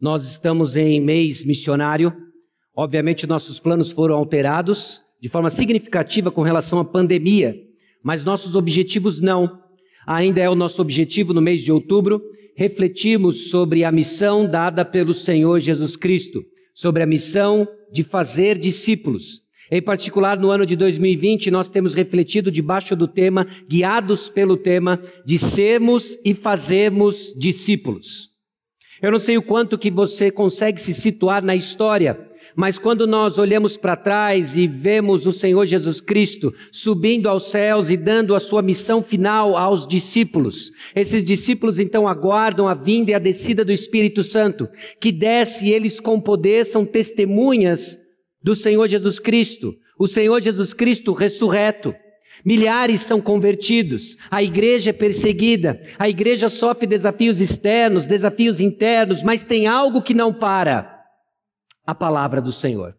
Nós estamos em mês missionário. Obviamente, nossos planos foram alterados de forma significativa com relação à pandemia, mas nossos objetivos não. Ainda é o nosso objetivo no mês de outubro refletirmos sobre a missão dada pelo Senhor Jesus Cristo, sobre a missão de fazer discípulos. Em particular, no ano de 2020, nós temos refletido debaixo do tema, guiados pelo tema de sermos e fazermos discípulos. Eu não sei o quanto que você consegue se situar na história, mas quando nós olhamos para trás e vemos o Senhor Jesus Cristo subindo aos céus e dando a sua missão final aos discípulos, esses discípulos então aguardam a vinda e a descida do Espírito Santo, que desce e eles com poder são testemunhas do Senhor Jesus Cristo, o Senhor Jesus Cristo ressurreto. Milhares são convertidos, a igreja é perseguida, a igreja sofre desafios externos, desafios internos, mas tem algo que não para: a palavra do Senhor.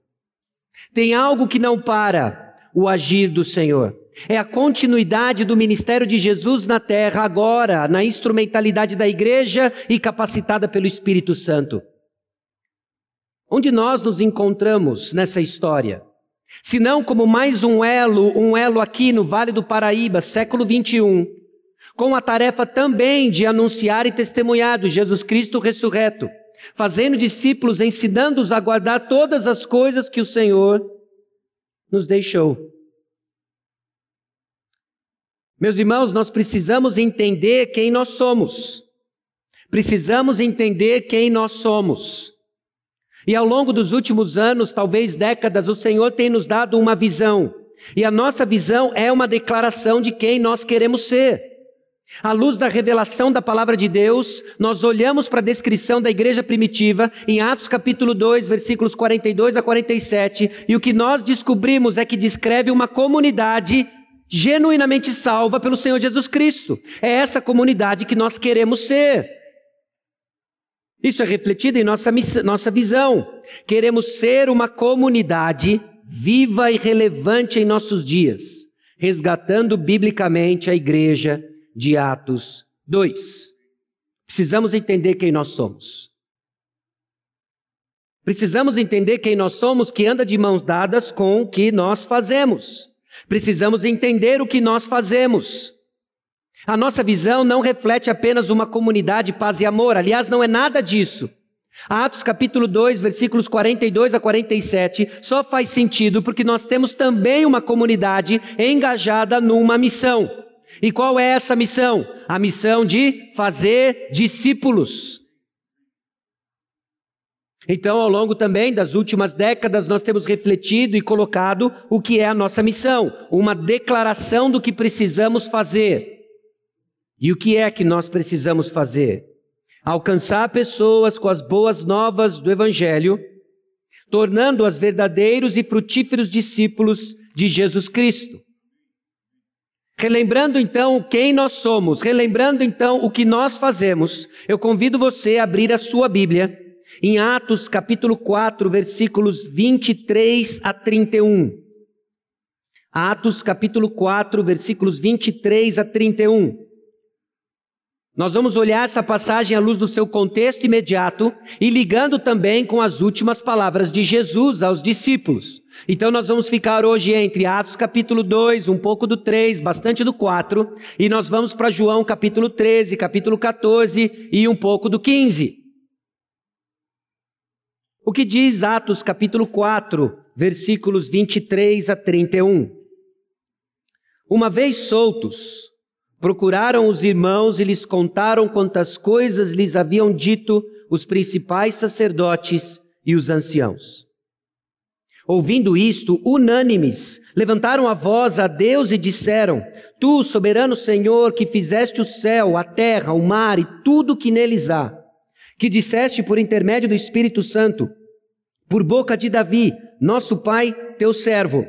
Tem algo que não para: o agir do Senhor. É a continuidade do ministério de Jesus na terra, agora, na instrumentalidade da igreja e capacitada pelo Espírito Santo. Onde nós nos encontramos nessa história? Se não como mais um elo, um elo aqui no Vale do Paraíba, século 21, com a tarefa também de anunciar e testemunhar do Jesus Cristo ressurreto, fazendo discípulos, ensinando-os a guardar todas as coisas que o Senhor nos deixou. Meus irmãos, nós precisamos entender quem nós somos. Precisamos entender quem nós somos. E ao longo dos últimos anos, talvez décadas, o Senhor tem nos dado uma visão. E a nossa visão é uma declaração de quem nós queremos ser. À luz da revelação da palavra de Deus, nós olhamos para a descrição da igreja primitiva em Atos capítulo 2, versículos 42 a 47, e o que nós descobrimos é que descreve uma comunidade genuinamente salva pelo Senhor Jesus Cristo. É essa comunidade que nós queremos ser. Isso é refletido em nossa, nossa visão. Queremos ser uma comunidade viva e relevante em nossos dias, resgatando biblicamente a igreja de Atos 2. Precisamos entender quem nós somos. Precisamos entender quem nós somos que anda de mãos dadas com o que nós fazemos. Precisamos entender o que nós fazemos. A nossa visão não reflete apenas uma comunidade paz e amor, aliás, não é nada disso. Atos capítulo 2, versículos 42 a 47, só faz sentido porque nós temos também uma comunidade engajada numa missão. E qual é essa missão? A missão de fazer discípulos. Então, ao longo também das últimas décadas, nós temos refletido e colocado o que é a nossa missão, uma declaração do que precisamos fazer. E o que é que nós precisamos fazer? Alcançar pessoas com as boas novas do Evangelho, tornando-as verdadeiros e frutíferos discípulos de Jesus Cristo. Relembrando então quem nós somos, relembrando então o que nós fazemos, eu convido você a abrir a sua Bíblia em Atos capítulo 4, versículos 23 a 31. Atos capítulo 4, versículos 23 a 31. Nós vamos olhar essa passagem à luz do seu contexto imediato e ligando também com as últimas palavras de Jesus aos discípulos. Então nós vamos ficar hoje entre Atos capítulo 2, um pouco do 3, bastante do 4, e nós vamos para João capítulo 13, capítulo 14 e um pouco do 15. O que diz Atos capítulo 4, versículos 23 a 31? Uma vez soltos, Procuraram os irmãos e lhes contaram quantas coisas lhes haviam dito os principais sacerdotes e os anciãos. Ouvindo isto, unânimes, levantaram a voz a Deus e disseram: Tu, soberano Senhor, que fizeste o céu, a terra, o mar e tudo que neles há, que disseste por intermédio do Espírito Santo, por boca de Davi, nosso pai, teu servo,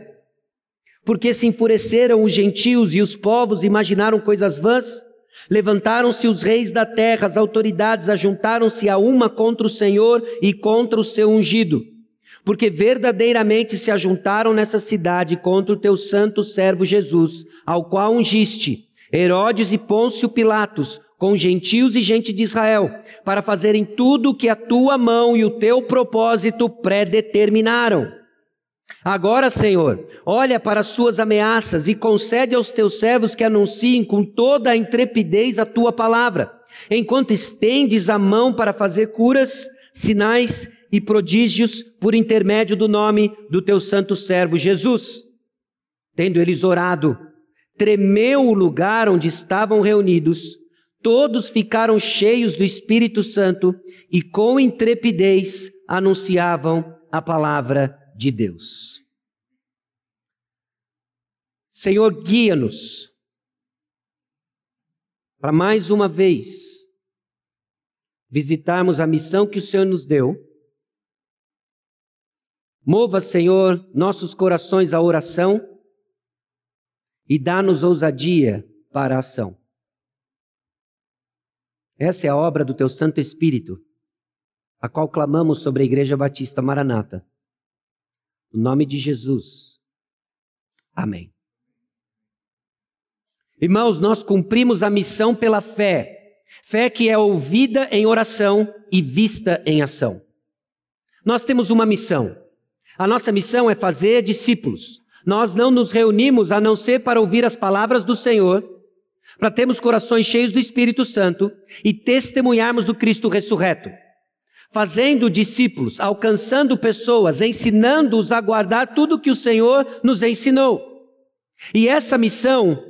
porque se enfureceram os gentios e os povos imaginaram coisas vãs? Levantaram-se os reis da terra, as autoridades ajuntaram-se a uma contra o Senhor e contra o seu ungido. Porque verdadeiramente se ajuntaram nessa cidade contra o teu santo servo Jesus, ao qual ungiste, Herodes e Pôncio Pilatos, com gentios e gente de Israel, para fazerem tudo o que a tua mão e o teu propósito predeterminaram. Agora, Senhor, olha para as suas ameaças e concede aos teus servos que anunciem com toda a intrepidez a tua palavra, enquanto estendes a mão para fazer curas, sinais e prodígios por intermédio do nome do teu santo servo Jesus. Tendo eles orado, tremeu o lugar onde estavam reunidos, todos ficaram cheios do Espírito Santo e com intrepidez anunciavam a palavra de Deus. Senhor, guia-nos para mais uma vez visitarmos a missão que o Senhor nos deu Mova, Senhor, nossos corações à oração e dá-nos ousadia para a ação. Essa é a obra do Teu Santo Espírito, a qual clamamos sobre a Igreja Batista Maranata. No nome de Jesus. Amém. Irmãos, nós cumprimos a missão pela fé. Fé que é ouvida em oração e vista em ação. Nós temos uma missão a nossa missão é fazer discípulos. Nós não nos reunimos a não ser para ouvir as palavras do Senhor, para termos corações cheios do Espírito Santo e testemunharmos do Cristo ressurreto. Fazendo discípulos, alcançando pessoas, ensinando-os a guardar tudo que o Senhor nos ensinou. E essa missão,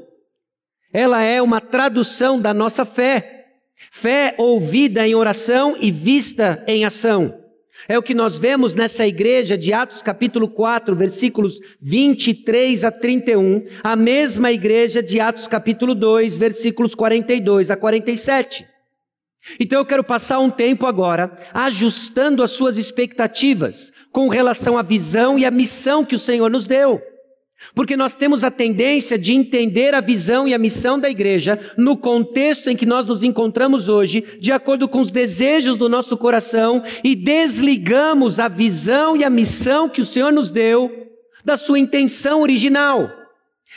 ela é uma tradução da nossa fé. Fé ouvida em oração e vista em ação. É o que nós vemos nessa igreja de Atos capítulo 4, versículos 23 a 31, a mesma igreja de Atos capítulo 2, versículos 42 a 47. Então eu quero passar um tempo agora ajustando as suas expectativas com relação à visão e à missão que o Senhor nos deu. Porque nós temos a tendência de entender a visão e a missão da igreja no contexto em que nós nos encontramos hoje, de acordo com os desejos do nosso coração, e desligamos a visão e a missão que o Senhor nos deu da sua intenção original.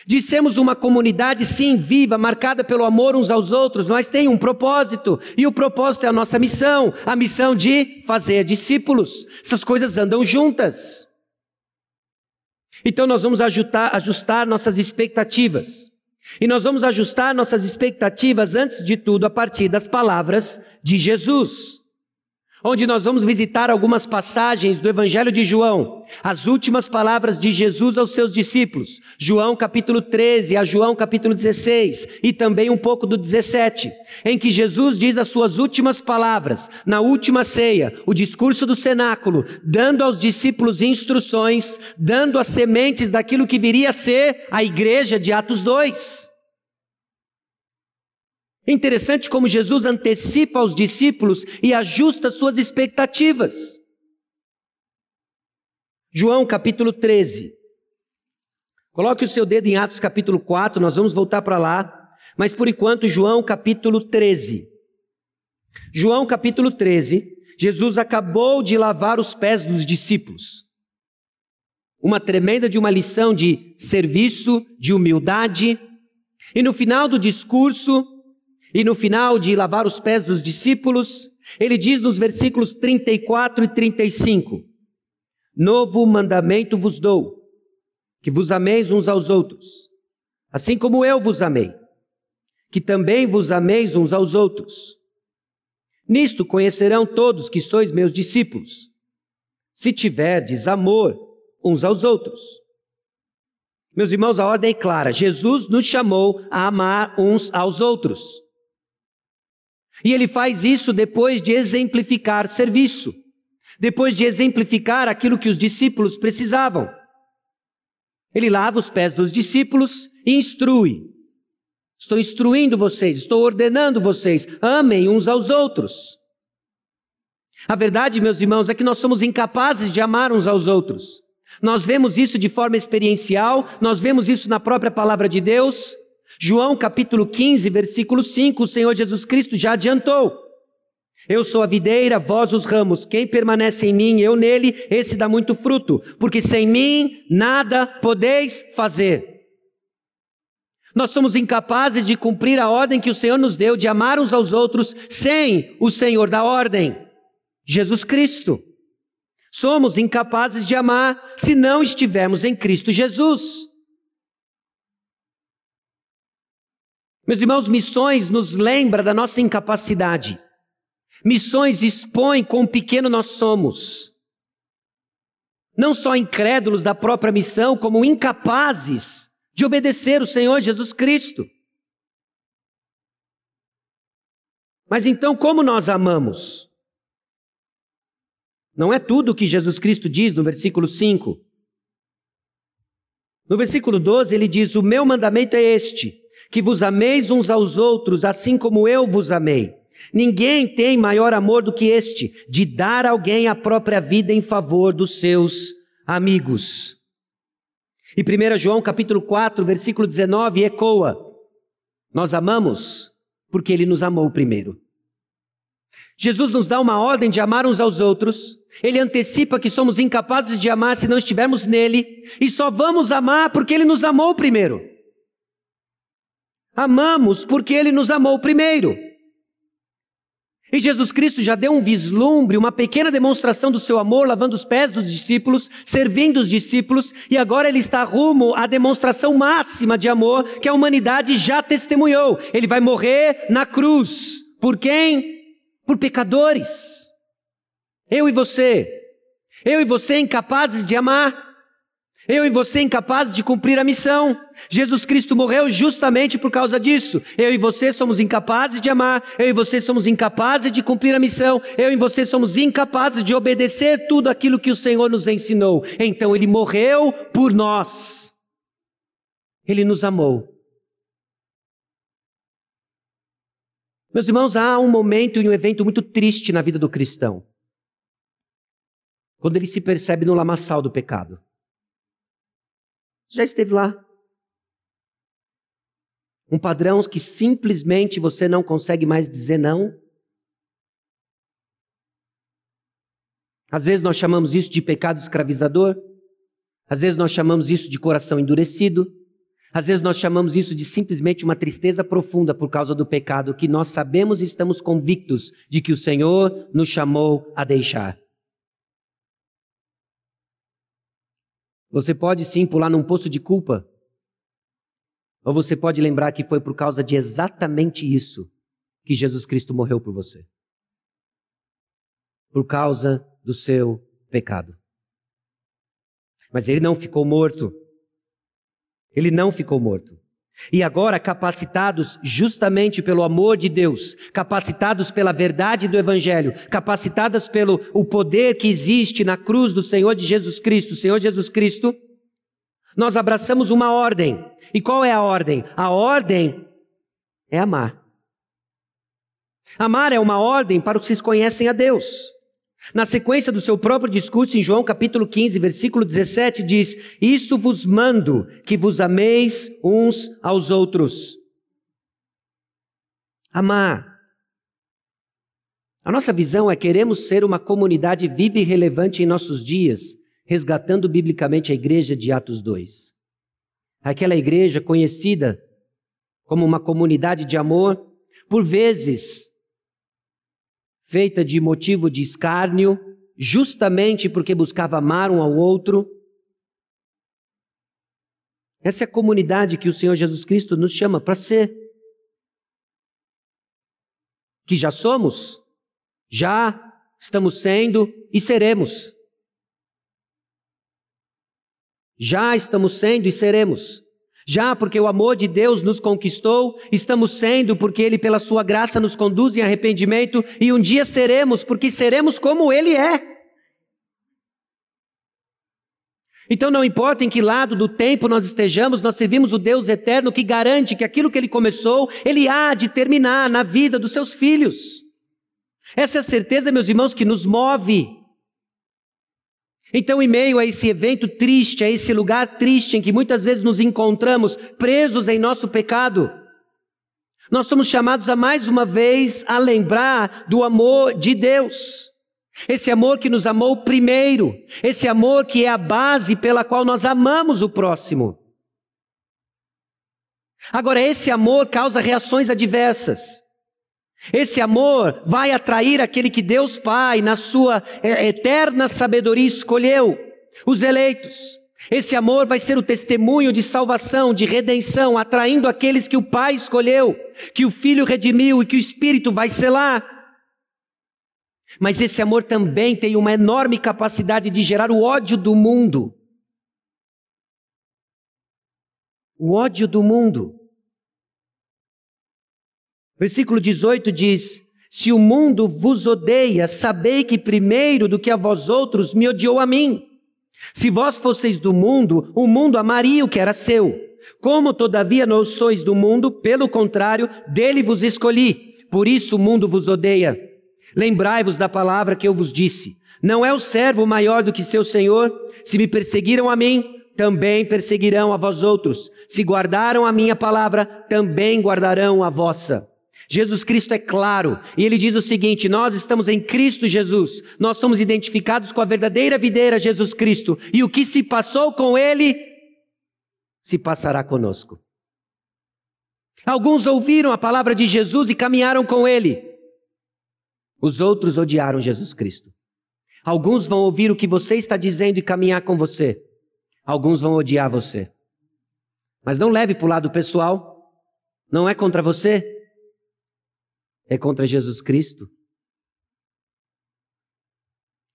Dissemos uma comunidade, sim, viva, marcada pelo amor uns aos outros, mas tem um propósito, e o propósito é a nossa missão, a missão de fazer discípulos. Essas coisas andam juntas. Então nós vamos ajustar, ajustar nossas expectativas. E nós vamos ajustar nossas expectativas, antes de tudo, a partir das palavras de Jesus onde nós vamos visitar algumas passagens do Evangelho de João, as últimas palavras de Jesus aos seus discípulos, João capítulo 13 a João capítulo 16 e também um pouco do 17, em que Jesus diz as suas últimas palavras, na última ceia, o discurso do cenáculo, dando aos discípulos instruções, dando as sementes daquilo que viria a ser a igreja de Atos 2. Interessante como Jesus antecipa aos discípulos e ajusta suas expectativas. João capítulo 13. Coloque o seu dedo em Atos capítulo 4, nós vamos voltar para lá. Mas por enquanto, João capítulo 13. João capítulo 13, Jesus acabou de lavar os pés dos discípulos. Uma tremenda de uma lição de serviço, de humildade. E no final do discurso, e no final de lavar os pés dos discípulos, ele diz nos versículos 34 e 35: Novo mandamento vos dou, que vos ameis uns aos outros, assim como eu vos amei, que também vos ameis uns aos outros. Nisto conhecerão todos que sois meus discípulos, se tiverdes amor uns aos outros. Meus irmãos, a ordem é clara: Jesus nos chamou a amar uns aos outros. E ele faz isso depois de exemplificar serviço, depois de exemplificar aquilo que os discípulos precisavam. Ele lava os pés dos discípulos e instrui. Estou instruindo vocês, estou ordenando vocês, amem uns aos outros. A verdade, meus irmãos, é que nós somos incapazes de amar uns aos outros. Nós vemos isso de forma experiencial, nós vemos isso na própria palavra de Deus. João capítulo 15, versículo 5, o Senhor Jesus Cristo já adiantou. Eu sou a videira, vós os ramos. Quem permanece em mim, eu nele, esse dá muito fruto, porque sem mim nada podeis fazer. Nós somos incapazes de cumprir a ordem que o Senhor nos deu de amar uns aos outros sem o Senhor da ordem, Jesus Cristo. Somos incapazes de amar se não estivermos em Cristo Jesus. Meus irmãos, missões nos lembra da nossa incapacidade. Missões expõem quão pequeno nós somos. Não só incrédulos da própria missão, como incapazes de obedecer o Senhor Jesus Cristo. Mas então, como nós amamos? Não é tudo o que Jesus Cristo diz no versículo 5. No versículo 12, ele diz: O meu mandamento é este que vos ameis uns aos outros, assim como eu vos amei. Ninguém tem maior amor do que este, de dar alguém a própria vida em favor dos seus amigos. E 1 João capítulo 4, versículo 19 ecoa: Nós amamos porque ele nos amou primeiro. Jesus nos dá uma ordem de amar uns aos outros. Ele antecipa que somos incapazes de amar se não estivermos nele, e só vamos amar porque ele nos amou primeiro. Amamos porque Ele nos amou primeiro. E Jesus Cristo já deu um vislumbre, uma pequena demonstração do seu amor, lavando os pés dos discípulos, servindo os discípulos, e agora ele está rumo à demonstração máxima de amor que a humanidade já testemunhou. Ele vai morrer na cruz. Por quem? Por pecadores. Eu e você. Eu e você incapazes de amar. Eu e você incapazes de cumprir a missão. Jesus Cristo morreu justamente por causa disso. Eu e você somos incapazes de amar. Eu e você somos incapazes de cumprir a missão. Eu e você somos incapazes de obedecer tudo aquilo que o Senhor nos ensinou. Então ele morreu por nós. Ele nos amou. Meus irmãos, há um momento e um evento muito triste na vida do cristão. Quando ele se percebe no lamaçal do pecado. Já esteve lá? Um padrão que simplesmente você não consegue mais dizer não? Às vezes nós chamamos isso de pecado escravizador. Às vezes nós chamamos isso de coração endurecido. Às vezes nós chamamos isso de simplesmente uma tristeza profunda por causa do pecado que nós sabemos e estamos convictos de que o Senhor nos chamou a deixar. Você pode sim pular num poço de culpa. Ou você pode lembrar que foi por causa de exatamente isso que Jesus Cristo morreu por você. Por causa do seu pecado. Mas ele não ficou morto. Ele não ficou morto. E agora, capacitados justamente pelo amor de Deus, capacitados pela verdade do Evangelho, capacitados pelo o poder que existe na cruz do Senhor de Jesus Cristo, Senhor Jesus Cristo, nós abraçamos uma ordem. E qual é a ordem? A ordem é amar. Amar é uma ordem para os que conhecem a Deus. Na sequência do seu próprio discurso, em João capítulo 15, versículo 17, diz: Isto vos mando, que vos ameis uns aos outros. Amar. A nossa visão é queremos ser uma comunidade viva e relevante em nossos dias, resgatando biblicamente a igreja de Atos 2. Aquela igreja conhecida como uma comunidade de amor, por vezes feita de motivo de escárnio, justamente porque buscava amar um ao outro. Essa é a comunidade que o Senhor Jesus Cristo nos chama para ser. Que já somos, já estamos sendo e seremos. Já estamos sendo e seremos. Já porque o amor de Deus nos conquistou, estamos sendo porque Ele, pela Sua graça, nos conduz em arrependimento e um dia seremos, porque seremos como Ele é. Então, não importa em que lado do tempo nós estejamos, nós servimos o Deus eterno que garante que aquilo que Ele começou, Ele há de terminar na vida dos seus filhos. Essa é a certeza, meus irmãos, que nos move. Então, em meio a esse evento triste, a esse lugar triste em que muitas vezes nos encontramos presos em nosso pecado, nós somos chamados a mais uma vez a lembrar do amor de Deus. Esse amor que nos amou primeiro, esse amor que é a base pela qual nós amamos o próximo. Agora, esse amor causa reações adversas. Esse amor vai atrair aquele que Deus Pai, na sua é, eterna sabedoria, escolheu, os eleitos. Esse amor vai ser o testemunho de salvação, de redenção, atraindo aqueles que o Pai escolheu, que o Filho redimiu e que o Espírito vai selar. Mas esse amor também tem uma enorme capacidade de gerar o ódio do mundo. O ódio do mundo. Versículo 18 diz: Se o mundo vos odeia, sabei que primeiro do que a vós outros me odiou a mim. Se vós fosseis do mundo, o mundo amaria o que era seu. Como todavia não sois do mundo, pelo contrário, dele vos escolhi. Por isso o mundo vos odeia. Lembrai-vos da palavra que eu vos disse: Não é o servo maior do que seu senhor? Se me perseguiram a mim, também perseguirão a vós outros. Se guardaram a minha palavra, também guardarão a vossa. Jesus Cristo é claro, e ele diz o seguinte: nós estamos em Cristo Jesus, nós somos identificados com a verdadeira videira Jesus Cristo, e o que se passou com ele, se passará conosco. Alguns ouviram a palavra de Jesus e caminharam com ele, os outros odiaram Jesus Cristo. Alguns vão ouvir o que você está dizendo e caminhar com você, alguns vão odiar você. Mas não leve para o lado pessoal, não é contra você, é contra Jesus Cristo.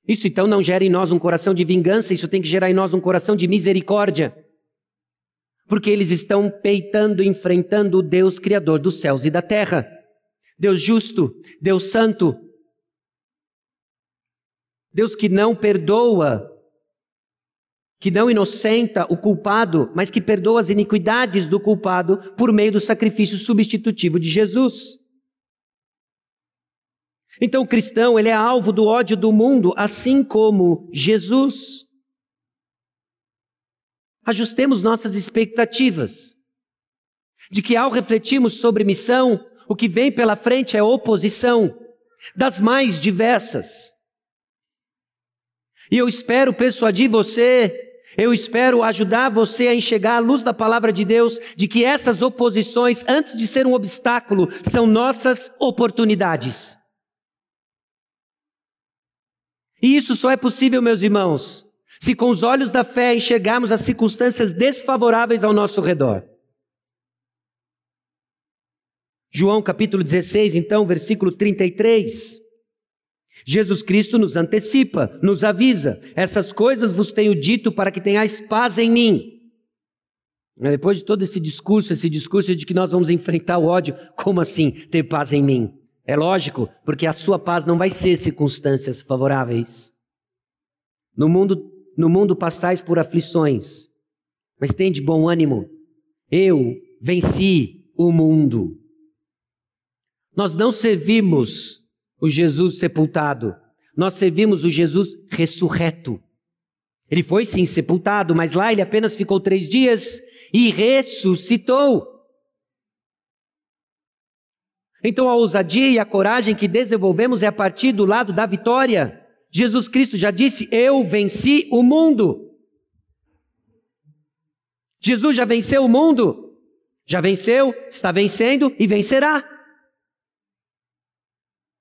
Isso então não gera em nós um coração de vingança, isso tem que gerar em nós um coração de misericórdia. Porque eles estão peitando, enfrentando o Deus Criador dos céus e da terra. Deus justo, Deus santo. Deus que não perdoa, que não inocenta o culpado, mas que perdoa as iniquidades do culpado por meio do sacrifício substitutivo de Jesus. Então o cristão, ele é alvo do ódio do mundo, assim como Jesus. Ajustemos nossas expectativas de que ao refletirmos sobre missão, o que vem pela frente é oposição, das mais diversas. E eu espero persuadir você, eu espero ajudar você a enxergar a luz da palavra de Deus, de que essas oposições, antes de ser um obstáculo, são nossas oportunidades. E isso só é possível, meus irmãos, se com os olhos da fé enxergarmos as circunstâncias desfavoráveis ao nosso redor. João capítulo 16, então, versículo 33. Jesus Cristo nos antecipa, nos avisa: essas coisas vos tenho dito para que tenhais paz em mim. Depois de todo esse discurso, esse discurso de que nós vamos enfrentar o ódio, como assim ter paz em mim? É lógico, porque a sua paz não vai ser circunstâncias favoráveis. No mundo, no mundo passais por aflições, mas tem de bom ânimo. Eu venci o mundo. Nós não servimos o Jesus sepultado, nós servimos o Jesus ressurreto. Ele foi sim sepultado, mas lá ele apenas ficou três dias e ressuscitou. Então a ousadia e a coragem que desenvolvemos é a partir do lado da vitória. Jesus Cristo já disse: Eu venci o mundo. Jesus já venceu o mundo. Já venceu, está vencendo e vencerá.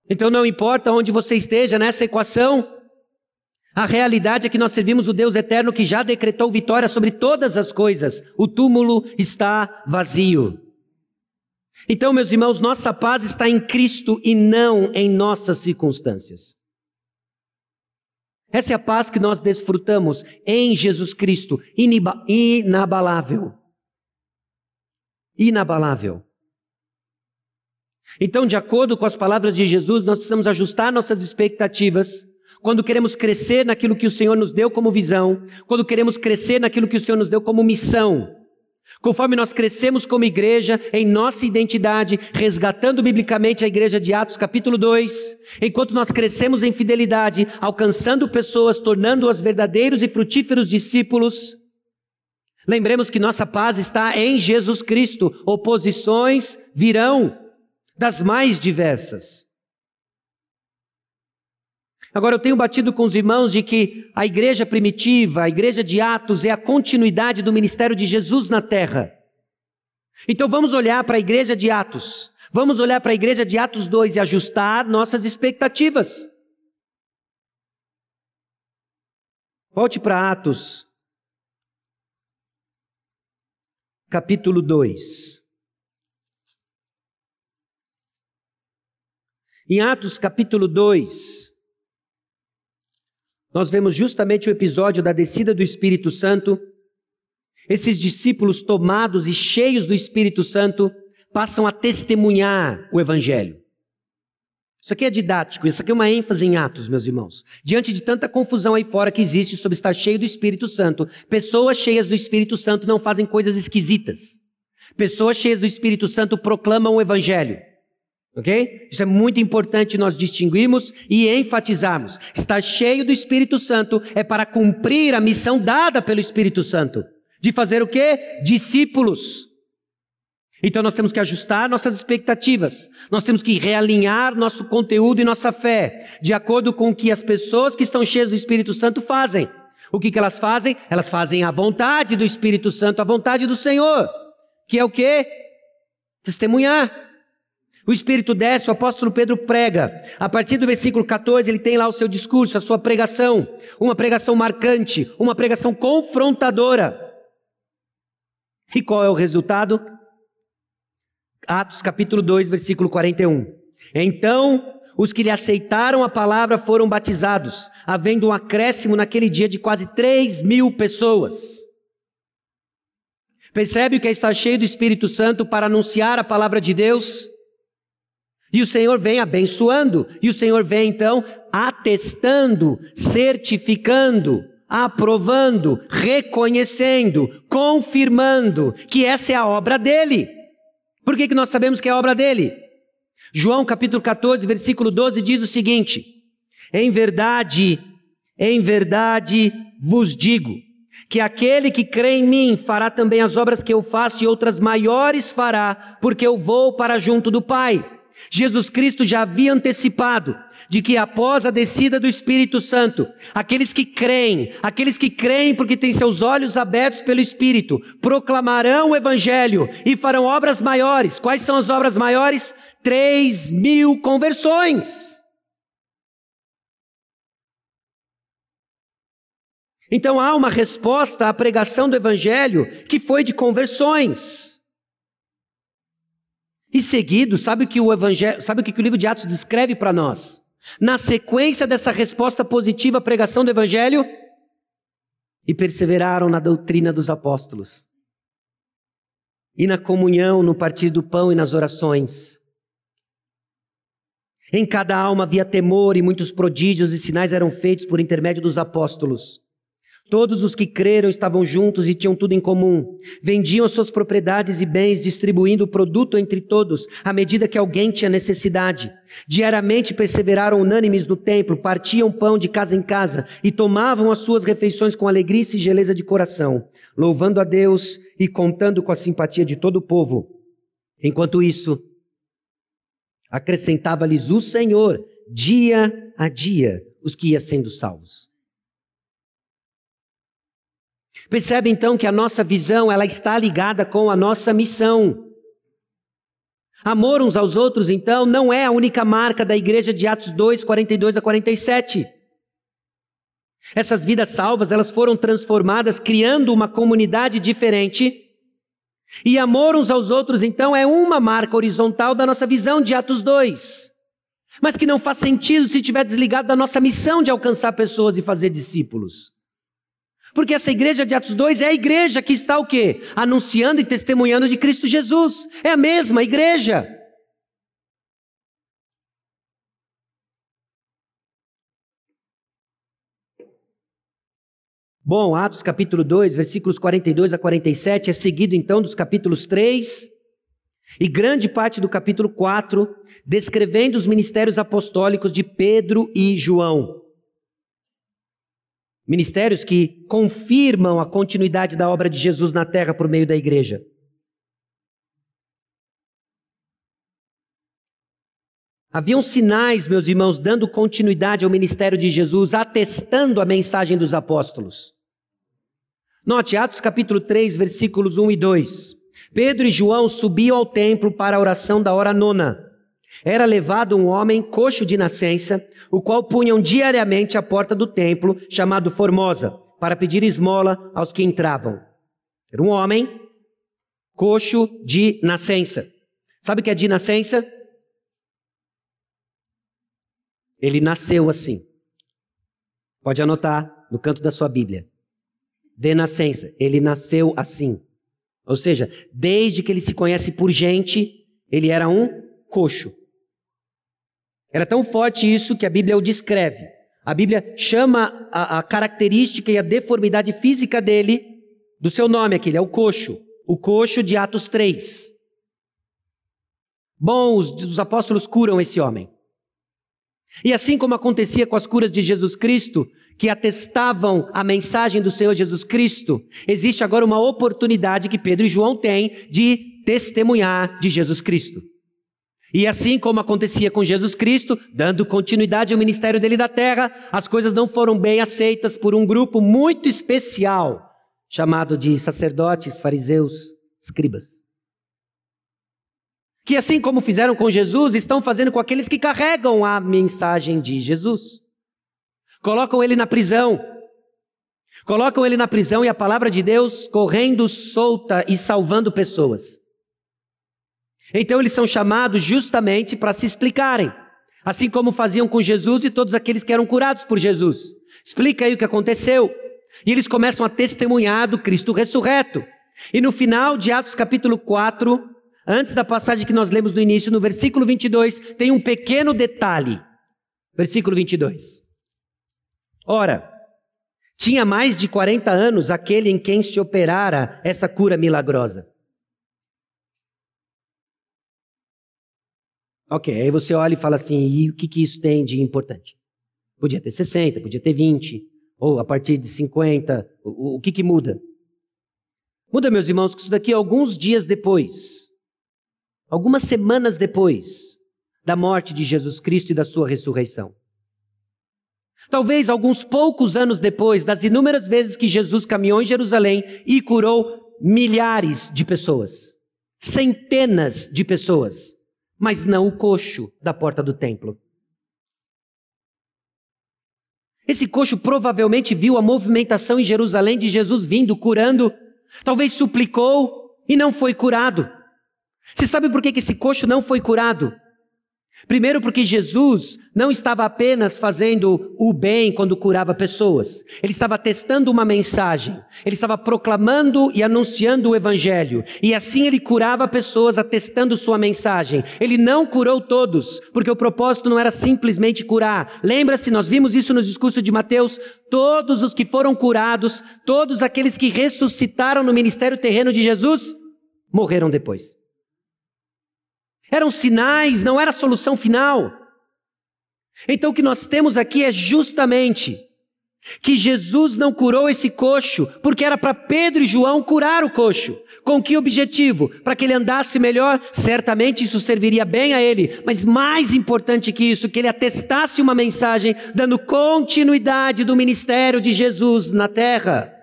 Então não importa onde você esteja nessa equação, a realidade é que nós servimos o Deus eterno que já decretou vitória sobre todas as coisas. O túmulo está vazio. Então, meus irmãos, nossa paz está em Cristo e não em nossas circunstâncias. Essa é a paz que nós desfrutamos em Jesus Cristo, inabalável. Inabalável. Então, de acordo com as palavras de Jesus, nós precisamos ajustar nossas expectativas quando queremos crescer naquilo que o Senhor nos deu como visão, quando queremos crescer naquilo que o Senhor nos deu como missão. Conforme nós crescemos como igreja em nossa identidade, resgatando biblicamente a igreja de Atos capítulo 2, enquanto nós crescemos em fidelidade, alcançando pessoas, tornando-as verdadeiros e frutíferos discípulos, lembremos que nossa paz está em Jesus Cristo. Oposições virão das mais diversas. Agora, eu tenho batido com os irmãos de que a igreja primitiva, a igreja de Atos, é a continuidade do ministério de Jesus na terra. Então vamos olhar para a igreja de Atos. Vamos olhar para a igreja de Atos 2 e ajustar nossas expectativas. Volte para Atos, capítulo 2. Em Atos, capítulo 2, nós vemos justamente o episódio da descida do Espírito Santo. Esses discípulos tomados e cheios do Espírito Santo passam a testemunhar o Evangelho. Isso aqui é didático, isso aqui é uma ênfase em Atos, meus irmãos. Diante de tanta confusão aí fora que existe sobre estar cheio do Espírito Santo, pessoas cheias do Espírito Santo não fazem coisas esquisitas. Pessoas cheias do Espírito Santo proclamam o Evangelho. Ok? Isso é muito importante nós distinguirmos e enfatizarmos. Estar cheio do Espírito Santo é para cumprir a missão dada pelo Espírito Santo. De fazer o quê? Discípulos. Então nós temos que ajustar nossas expectativas, nós temos que realinhar nosso conteúdo e nossa fé, de acordo com o que as pessoas que estão cheias do Espírito Santo fazem. O que, que elas fazem? Elas fazem a vontade do Espírito Santo, a vontade do Senhor, que é o que? Testemunhar. O Espírito desce, o apóstolo Pedro prega. A partir do versículo 14, ele tem lá o seu discurso, a sua pregação. Uma pregação marcante, uma pregação confrontadora. E qual é o resultado? Atos capítulo 2, versículo 41. Então, os que lhe aceitaram a palavra foram batizados, havendo um acréscimo naquele dia de quase 3 mil pessoas. Percebe que é estar cheio do Espírito Santo para anunciar a palavra de Deus? E o Senhor vem abençoando, e o Senhor vem então atestando, certificando, aprovando, reconhecendo, confirmando que essa é a obra dele. Por que, que nós sabemos que é obra dele? João capítulo 14, versículo 12 diz o seguinte: Em verdade, em verdade vos digo, que aquele que crê em mim fará também as obras que eu faço e outras maiores fará, porque eu vou para junto do Pai. Jesus Cristo já havia antecipado de que após a descida do Espírito Santo, aqueles que creem, aqueles que creem porque têm seus olhos abertos pelo Espírito, proclamarão o Evangelho e farão obras maiores. Quais são as obras maiores? Três mil conversões. Então há uma resposta à pregação do Evangelho que foi de conversões. E seguido, sabe o que o evangelho, sabe o que o livro de Atos descreve para nós? Na sequência dessa resposta positiva à pregação do evangelho, e perseveraram na doutrina dos apóstolos, e na comunhão, no partir do pão e nas orações. Em cada alma havia temor e muitos prodígios e sinais eram feitos por intermédio dos apóstolos. Todos os que creram estavam juntos e tinham tudo em comum. Vendiam as suas propriedades e bens, distribuindo o produto entre todos, à medida que alguém tinha necessidade. Diariamente perseveraram unânimes no templo, partiam pão de casa em casa e tomavam as suas refeições com alegria e sigeleza de coração, louvando a Deus e contando com a simpatia de todo o povo. Enquanto isso, acrescentava-lhes o Senhor, dia a dia, os que iam sendo salvos. Percebe então que a nossa visão ela está ligada com a nossa missão. Amor uns aos outros, então, não é a única marca da igreja de Atos 2, 42 a 47. Essas vidas salvas, elas foram transformadas criando uma comunidade diferente. E amor uns aos outros, então, é uma marca horizontal da nossa visão de Atos 2. Mas que não faz sentido se estiver desligado da nossa missão de alcançar pessoas e fazer discípulos. Porque essa igreja de Atos 2 é a igreja que está o quê? Anunciando e testemunhando de Cristo Jesus. É a mesma igreja. Bom, Atos capítulo 2, versículos 42 a 47 é seguido então dos capítulos 3 e grande parte do capítulo 4, descrevendo os ministérios apostólicos de Pedro e João. Ministérios que confirmam a continuidade da obra de Jesus na terra por meio da igreja. Haviam sinais, meus irmãos, dando continuidade ao ministério de Jesus, atestando a mensagem dos apóstolos. Note Atos capítulo 3, versículos 1 e 2. Pedro e João subiam ao templo para a oração da hora nona. Era levado um homem coxo de nascença, o qual punham diariamente à porta do templo, chamado Formosa, para pedir esmola aos que entravam. Era um homem coxo de nascença. Sabe o que é de nascença? Ele nasceu assim. Pode anotar no canto da sua Bíblia. De nascença. Ele nasceu assim. Ou seja, desde que ele se conhece por gente, ele era um coxo. Era tão forte isso que a Bíblia o descreve. A Bíblia chama a, a característica e a deformidade física dele do seu nome aqui, ele é o coxo. O coxo de Atos 3. Bom, os, os apóstolos curam esse homem. E assim como acontecia com as curas de Jesus Cristo, que atestavam a mensagem do Senhor Jesus Cristo, existe agora uma oportunidade que Pedro e João têm de testemunhar de Jesus Cristo. E assim como acontecia com Jesus Cristo, dando continuidade ao ministério dele da terra, as coisas não foram bem aceitas por um grupo muito especial, chamado de sacerdotes, fariseus, escribas que assim como fizeram com Jesus, estão fazendo com aqueles que carregam a mensagem de Jesus. Colocam ele na prisão. Colocam ele na prisão e a palavra de Deus correndo solta e salvando pessoas. Então eles são chamados justamente para se explicarem, assim como faziam com Jesus e todos aqueles que eram curados por Jesus. Explica aí o que aconteceu. E eles começam a testemunhar do Cristo ressurreto. E no final de Atos capítulo 4, Antes da passagem que nós lemos no início, no versículo 22, tem um pequeno detalhe. Versículo 22. Ora, tinha mais de 40 anos aquele em quem se operara essa cura milagrosa. Ok, aí você olha e fala assim: e o que, que isso tem de importante? Podia ter 60, podia ter 20, ou a partir de 50, o, o que, que muda? Muda, meus irmãos, que isso daqui, alguns dias depois, algumas semanas depois da morte de Jesus Cristo e da sua ressurreição. Talvez alguns poucos anos depois das inúmeras vezes que Jesus caminhou em Jerusalém e curou milhares de pessoas, centenas de pessoas, mas não o coxo da porta do templo. Esse coxo provavelmente viu a movimentação em Jerusalém de Jesus vindo, curando, talvez suplicou e não foi curado. Você sabe por que esse coxo não foi curado? Primeiro, porque Jesus não estava apenas fazendo o bem quando curava pessoas, ele estava testando uma mensagem, ele estava proclamando e anunciando o Evangelho, e assim ele curava pessoas atestando sua mensagem. Ele não curou todos, porque o propósito não era simplesmente curar. Lembra-se, nós vimos isso no discurso de Mateus: todos os que foram curados, todos aqueles que ressuscitaram no ministério terreno de Jesus, morreram depois. Eram sinais, não era a solução final. Então o que nós temos aqui é justamente que Jesus não curou esse coxo, porque era para Pedro e João curar o coxo. Com que objetivo? Para que ele andasse melhor? Certamente isso serviria bem a ele, mas mais importante que isso, que ele atestasse uma mensagem dando continuidade do ministério de Jesus na terra.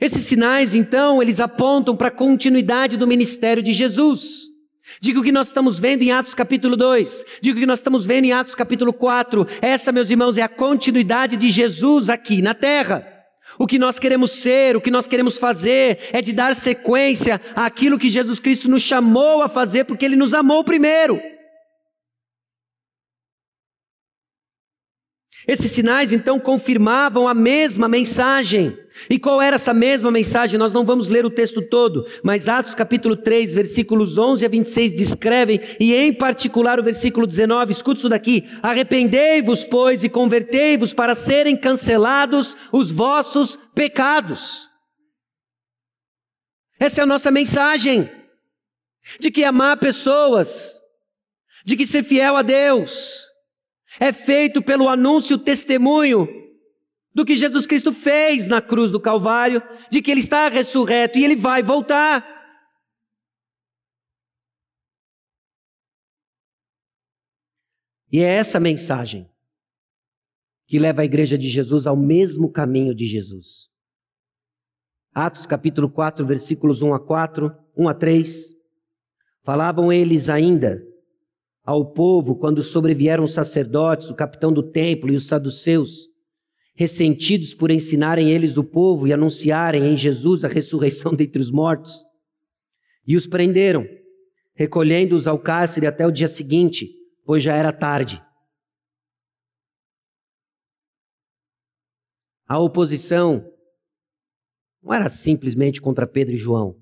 Esses sinais, então, eles apontam para a continuidade do ministério de Jesus. Digo que nós estamos vendo em Atos capítulo 2. Digo que nós estamos vendo em Atos capítulo 4. Essa, meus irmãos, é a continuidade de Jesus aqui na terra. O que nós queremos ser, o que nós queremos fazer, é de dar sequência àquilo que Jesus Cristo nos chamou a fazer, porque Ele nos amou primeiro. Esses sinais então confirmavam a mesma mensagem. E qual era essa mesma mensagem? Nós não vamos ler o texto todo, mas Atos capítulo 3, versículos 11 a 26 descrevem, e em particular o versículo 19, escuta isso daqui: Arrependei-vos, pois, e convertei-vos para serem cancelados os vossos pecados. Essa é a nossa mensagem, de que amar pessoas, de que ser fiel a Deus, é feito pelo anúncio testemunho do que Jesus Cristo fez na cruz do Calvário, de que Ele está ressurreto e Ele vai voltar. E é essa mensagem que leva a igreja de Jesus ao mesmo caminho de Jesus. Atos capítulo 4, versículos 1 a 4, 1 a 3. Falavam eles ainda ao povo quando sobrevieram os sacerdotes, o capitão do templo e os saduceus, ressentidos por ensinarem eles o povo e anunciarem em Jesus a ressurreição dentre os mortos. E os prenderam, recolhendo-os ao cárcere até o dia seguinte, pois já era tarde. A oposição não era simplesmente contra Pedro e João.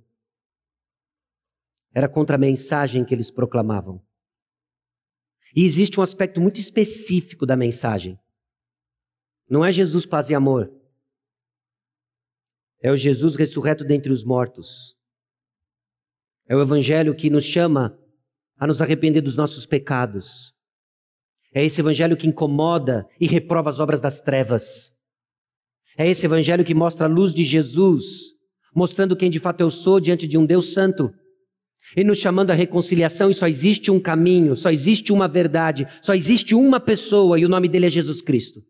Era contra a mensagem que eles proclamavam. E existe um aspecto muito específico da mensagem. Não é Jesus paz e amor. É o Jesus ressurreto dentre os mortos. É o Evangelho que nos chama a nos arrepender dos nossos pecados. É esse Evangelho que incomoda e reprova as obras das trevas. É esse evangelho que mostra a luz de Jesus, mostrando quem de fato eu sou diante de um Deus santo. E nos chamando à reconciliação, e só existe um caminho, só existe uma verdade, só existe uma pessoa, e o nome dele é Jesus Cristo.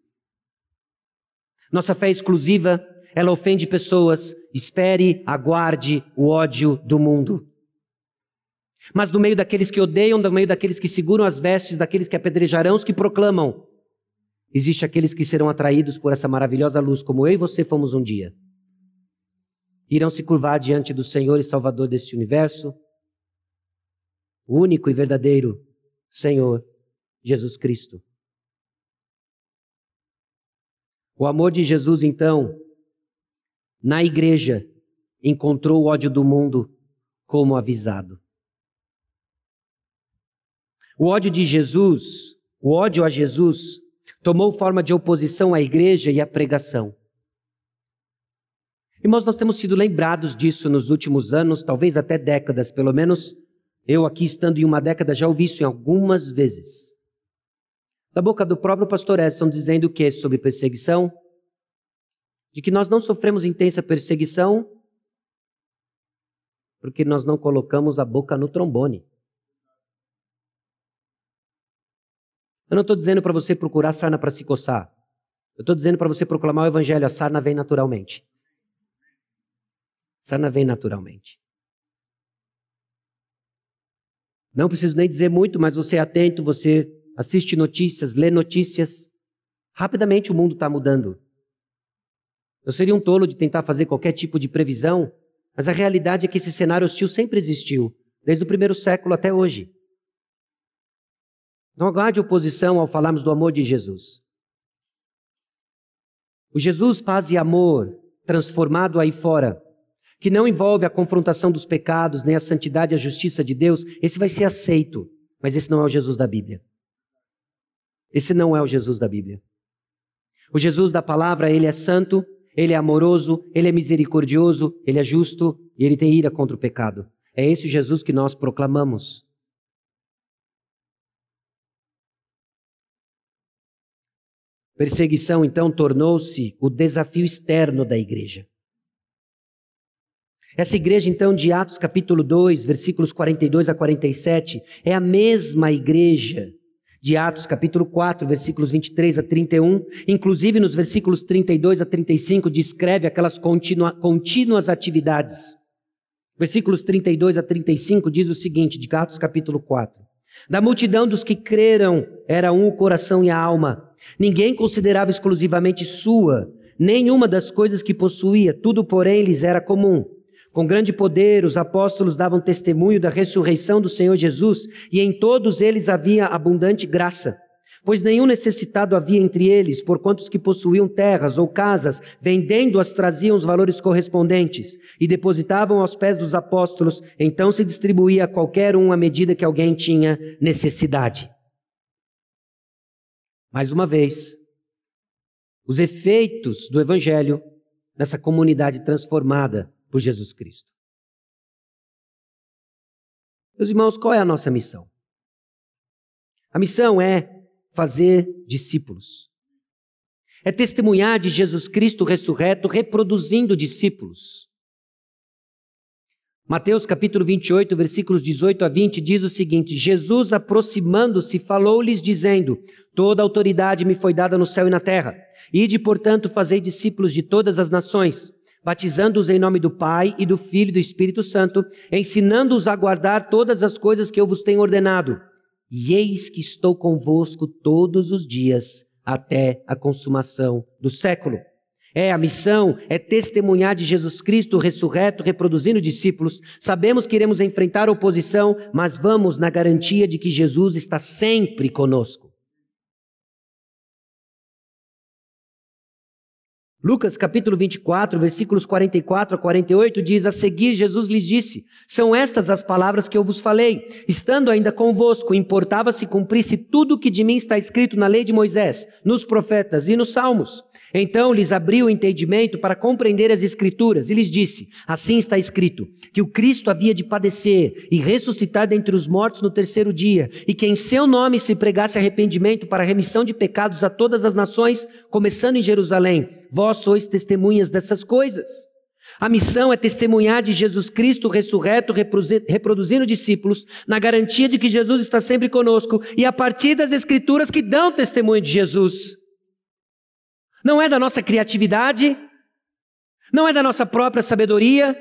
Nossa fé é exclusiva, ela ofende pessoas, espere, aguarde o ódio do mundo. Mas no meio daqueles que odeiam, no meio daqueles que seguram as vestes, daqueles que apedrejarão, os que proclamam Existe aqueles que serão atraídos por essa maravilhosa luz, como eu e você fomos um dia. Irão se curvar diante do Senhor e Salvador deste universo, o único e verdadeiro Senhor, Jesus Cristo. O amor de Jesus, então, na igreja, encontrou o ódio do mundo como avisado. O ódio de Jesus, o ódio a Jesus, tomou forma de oposição à igreja e à pregação. Irmãos, nós temos sido lembrados disso nos últimos anos, talvez até décadas, pelo menos eu aqui estando em uma década já ouvi isso em algumas vezes. Da boca do próprio pastor Edson dizendo o que sobre perseguição? De que nós não sofremos intensa perseguição porque nós não colocamos a boca no trombone. Eu não estou dizendo para você procurar sarna para se coçar. Eu estou dizendo para você proclamar o evangelho. A sarna vem naturalmente. A sarna vem naturalmente. Não preciso nem dizer muito, mas você é atento, você assiste notícias, lê notícias. Rapidamente o mundo está mudando. Eu seria um tolo de tentar fazer qualquer tipo de previsão, mas a realidade é que esse cenário hostil sempre existiu, desde o primeiro século até hoje. Não aguarde oposição ao falarmos do amor de Jesus. O Jesus paz e amor transformado aí fora, que não envolve a confrontação dos pecados, nem a santidade e a justiça de Deus, esse vai ser aceito, mas esse não é o Jesus da Bíblia. Esse não é o Jesus da Bíblia. O Jesus da palavra, ele é santo, ele é amoroso, ele é misericordioso, ele é justo e ele tem ira contra o pecado. É esse Jesus que nós proclamamos. Perseguição, então, tornou-se o desafio externo da igreja. Essa igreja, então, de Atos capítulo 2, versículos 42 a 47, é a mesma igreja de Atos capítulo 4, versículos 23 a 31. Inclusive, nos versículos 32 a 35, descreve aquelas continua, contínuas atividades. Versículos 32 a 35 diz o seguinte, de Atos capítulo 4. Da multidão dos que creram, era um o coração e a alma. Ninguém considerava exclusivamente sua nenhuma das coisas que possuía, tudo, porém, lhes era comum. Com grande poder, os apóstolos davam testemunho da ressurreição do Senhor Jesus, e em todos eles havia abundante graça. Pois nenhum necessitado havia entre eles, porquanto os que possuíam terras ou casas, vendendo-as, traziam os valores correspondentes e depositavam aos pés dos apóstolos, então se distribuía a qualquer um à medida que alguém tinha necessidade. Mais uma vez, os efeitos do Evangelho nessa comunidade transformada por Jesus Cristo. Meus irmãos, qual é a nossa missão? A missão é fazer discípulos. É testemunhar de Jesus Cristo ressurreto, reproduzindo discípulos. Mateus capítulo 28, versículos 18 a 20 diz o seguinte: Jesus, aproximando-se, falou-lhes, dizendo: Toda autoridade me foi dada no céu e na terra. Ide, portanto, fazei discípulos de todas as nações, batizando-os em nome do Pai e do Filho e do Espírito Santo, ensinando-os a guardar todas as coisas que eu vos tenho ordenado. E eis que estou convosco todos os dias, até a consumação do século. É, a missão é testemunhar de Jesus Cristo ressurreto, reproduzindo discípulos. Sabemos que iremos enfrentar oposição, mas vamos na garantia de que Jesus está sempre conosco. Lucas capítulo 24, versículos 44 a 48 diz: A seguir, Jesus lhes disse: São estas as palavras que eu vos falei. Estando ainda convosco, importava se cumprisse tudo o que de mim está escrito na lei de Moisés, nos profetas e nos salmos. Então lhes abriu o entendimento para compreender as Escrituras e lhes disse: Assim está escrito, que o Cristo havia de padecer e ressuscitar dentre os mortos no terceiro dia, e que em seu nome se pregasse arrependimento para remissão de pecados a todas as nações, começando em Jerusalém. Vós sois testemunhas dessas coisas. A missão é testemunhar de Jesus Cristo ressurreto, reproduzindo discípulos, na garantia de que Jesus está sempre conosco e a partir das Escrituras que dão testemunho de Jesus não é da nossa criatividade, não é da nossa própria sabedoria,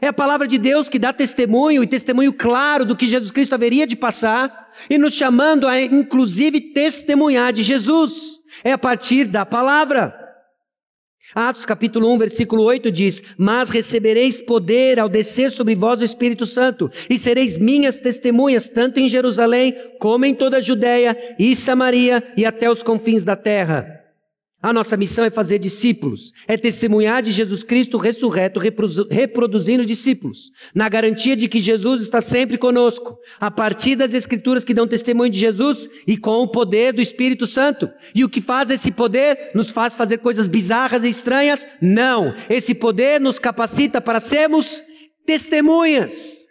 é a palavra de Deus que dá testemunho e testemunho claro do que Jesus Cristo haveria de passar e nos chamando a, inclusive, testemunhar de Jesus. É a partir da palavra. Atos capítulo 1, versículo 8 diz: Mas recebereis poder ao descer sobre vós o Espírito Santo, e sereis minhas testemunhas, tanto em Jerusalém, como em toda a Judéia e Samaria e até os confins da terra. A nossa missão é fazer discípulos, é testemunhar de Jesus Cristo ressurreto, reproduzindo discípulos, na garantia de que Jesus está sempre conosco, a partir das Escrituras que dão testemunho de Jesus e com o poder do Espírito Santo. E o que faz esse poder? Nos faz fazer coisas bizarras e estranhas? Não. Esse poder nos capacita para sermos testemunhas.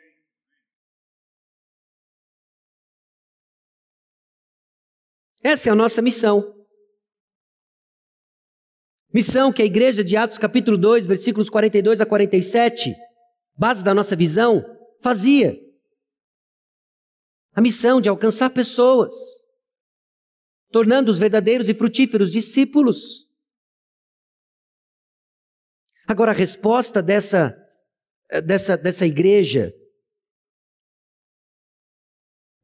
Essa é a nossa missão. Missão que a igreja de Atos capítulo 2, versículos 42 a 47, base da nossa visão, fazia. A missão de alcançar pessoas, tornando-os verdadeiros e frutíferos discípulos. Agora, a resposta dessa, dessa, dessa igreja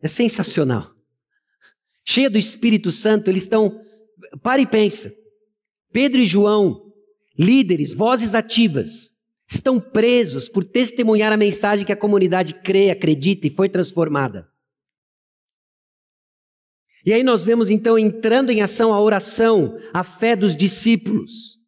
é sensacional. Cheia do Espírito Santo, eles estão. Para e pensa. Pedro e João, líderes, vozes ativas, estão presos por testemunhar a mensagem que a comunidade crê, acredita e foi transformada. E aí nós vemos então entrando em ação a oração, a fé dos discípulos.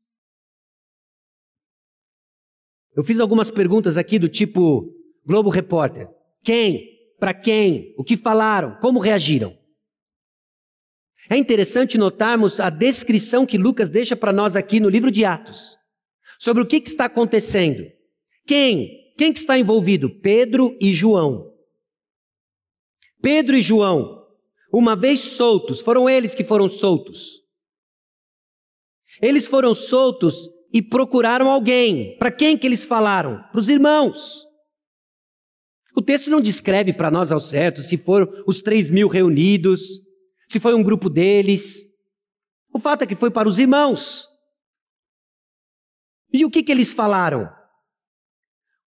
Eu fiz algumas perguntas aqui do tipo Globo Repórter: quem? Para quem? O que falaram? Como reagiram? É interessante notarmos a descrição que Lucas deixa para nós aqui no livro de Atos sobre o que, que está acontecendo. Quem? Quem que está envolvido? Pedro e João. Pedro e João, uma vez soltos, foram eles que foram soltos. Eles foram soltos e procuraram alguém. Para quem que eles falaram? Para os irmãos. O texto não descreve para nós ao certo se foram os três mil reunidos, se foi um grupo deles. O fato é que foi para os irmãos. E o que, que eles falaram?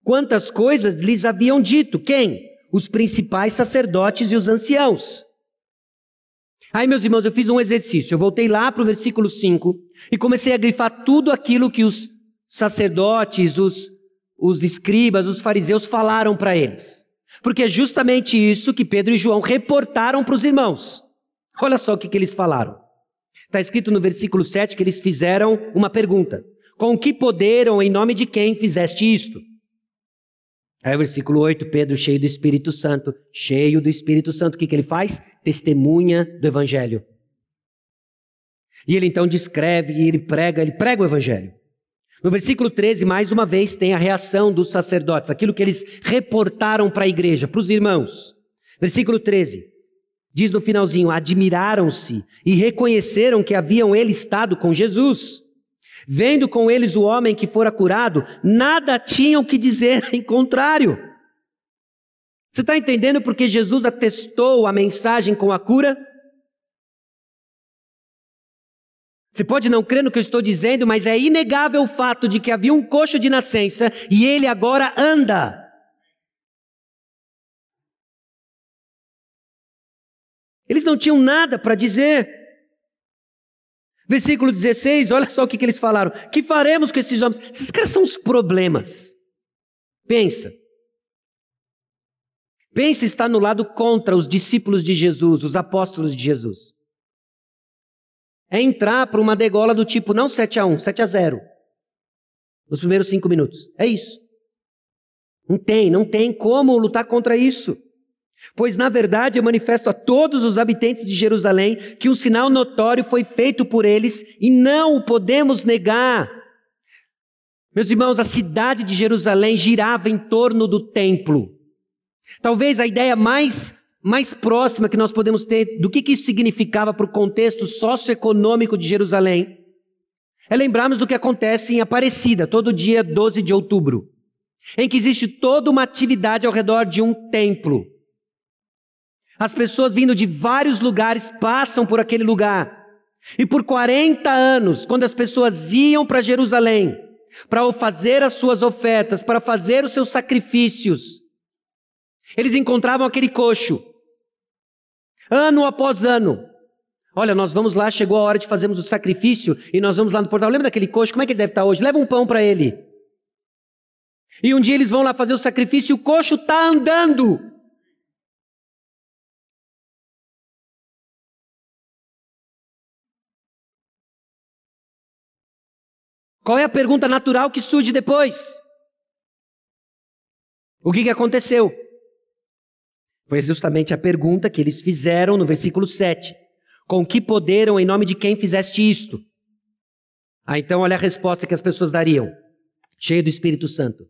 Quantas coisas lhes haviam dito? Quem? Os principais sacerdotes e os anciãos. Aí, meus irmãos, eu fiz um exercício. Eu voltei lá para o versículo 5 e comecei a grifar tudo aquilo que os sacerdotes, os, os escribas, os fariseus falaram para eles. Porque é justamente isso que Pedro e João reportaram para os irmãos. Olha só o que, que eles falaram. Está escrito no versículo 7 que eles fizeram uma pergunta: Com que poder ou em nome de quem fizeste isto? Aí versículo 8, Pedro, cheio do Espírito Santo, cheio do Espírito Santo, o que, que ele faz? Testemunha do Evangelho. E ele então descreve, e ele prega, ele prega o Evangelho. No versículo 13, mais uma vez, tem a reação dos sacerdotes, aquilo que eles reportaram para a igreja, para os irmãos. Versículo 13: Diz no finalzinho: admiraram-se e reconheceram que haviam ele estado com Jesus. Vendo com eles o homem que fora curado, nada tinham que dizer em contrário. Você está entendendo porque Jesus atestou a mensagem com a cura? Você pode não crer no que eu estou dizendo, mas é inegável o fato de que havia um coxo de nascença e ele agora anda. Eles não tinham nada para dizer. Versículo 16, olha só o que, que eles falaram. Que faremos com esses homens? Esses caras são os problemas. Pensa. Pensa estar no lado contra os discípulos de Jesus, os apóstolos de Jesus é entrar para uma degola do tipo não 7 a 1, 7 a 0. Nos primeiros cinco minutos. É isso. Não tem, não tem como lutar contra isso. Pois, na verdade, eu manifesto a todos os habitantes de Jerusalém que um sinal notório foi feito por eles e não o podemos negar. Meus irmãos, a cidade de Jerusalém girava em torno do templo. Talvez a ideia mais mais próxima que nós podemos ter do que, que isso significava para o contexto socioeconômico de Jerusalém é lembrarmos do que acontece em Aparecida, todo dia 12 de outubro, em que existe toda uma atividade ao redor de um templo. As pessoas vindo de vários lugares passam por aquele lugar. E por 40 anos, quando as pessoas iam para Jerusalém para fazer as suas ofertas, para fazer os seus sacrifícios, eles encontravam aquele coxo Ano após ano. Olha, nós vamos lá, chegou a hora de fazermos o sacrifício e nós vamos lá no portal. Lembra daquele coxo? Como é que ele deve estar hoje? Leva um pão para ele. E um dia eles vão lá fazer o sacrifício e o coxo está andando. Qual é a pergunta natural que surge depois? O que, que aconteceu? Foi justamente a pergunta que eles fizeram no versículo 7. Com que poder ou em nome de quem fizeste isto? Ah, então olha a resposta que as pessoas dariam, cheio do Espírito Santo.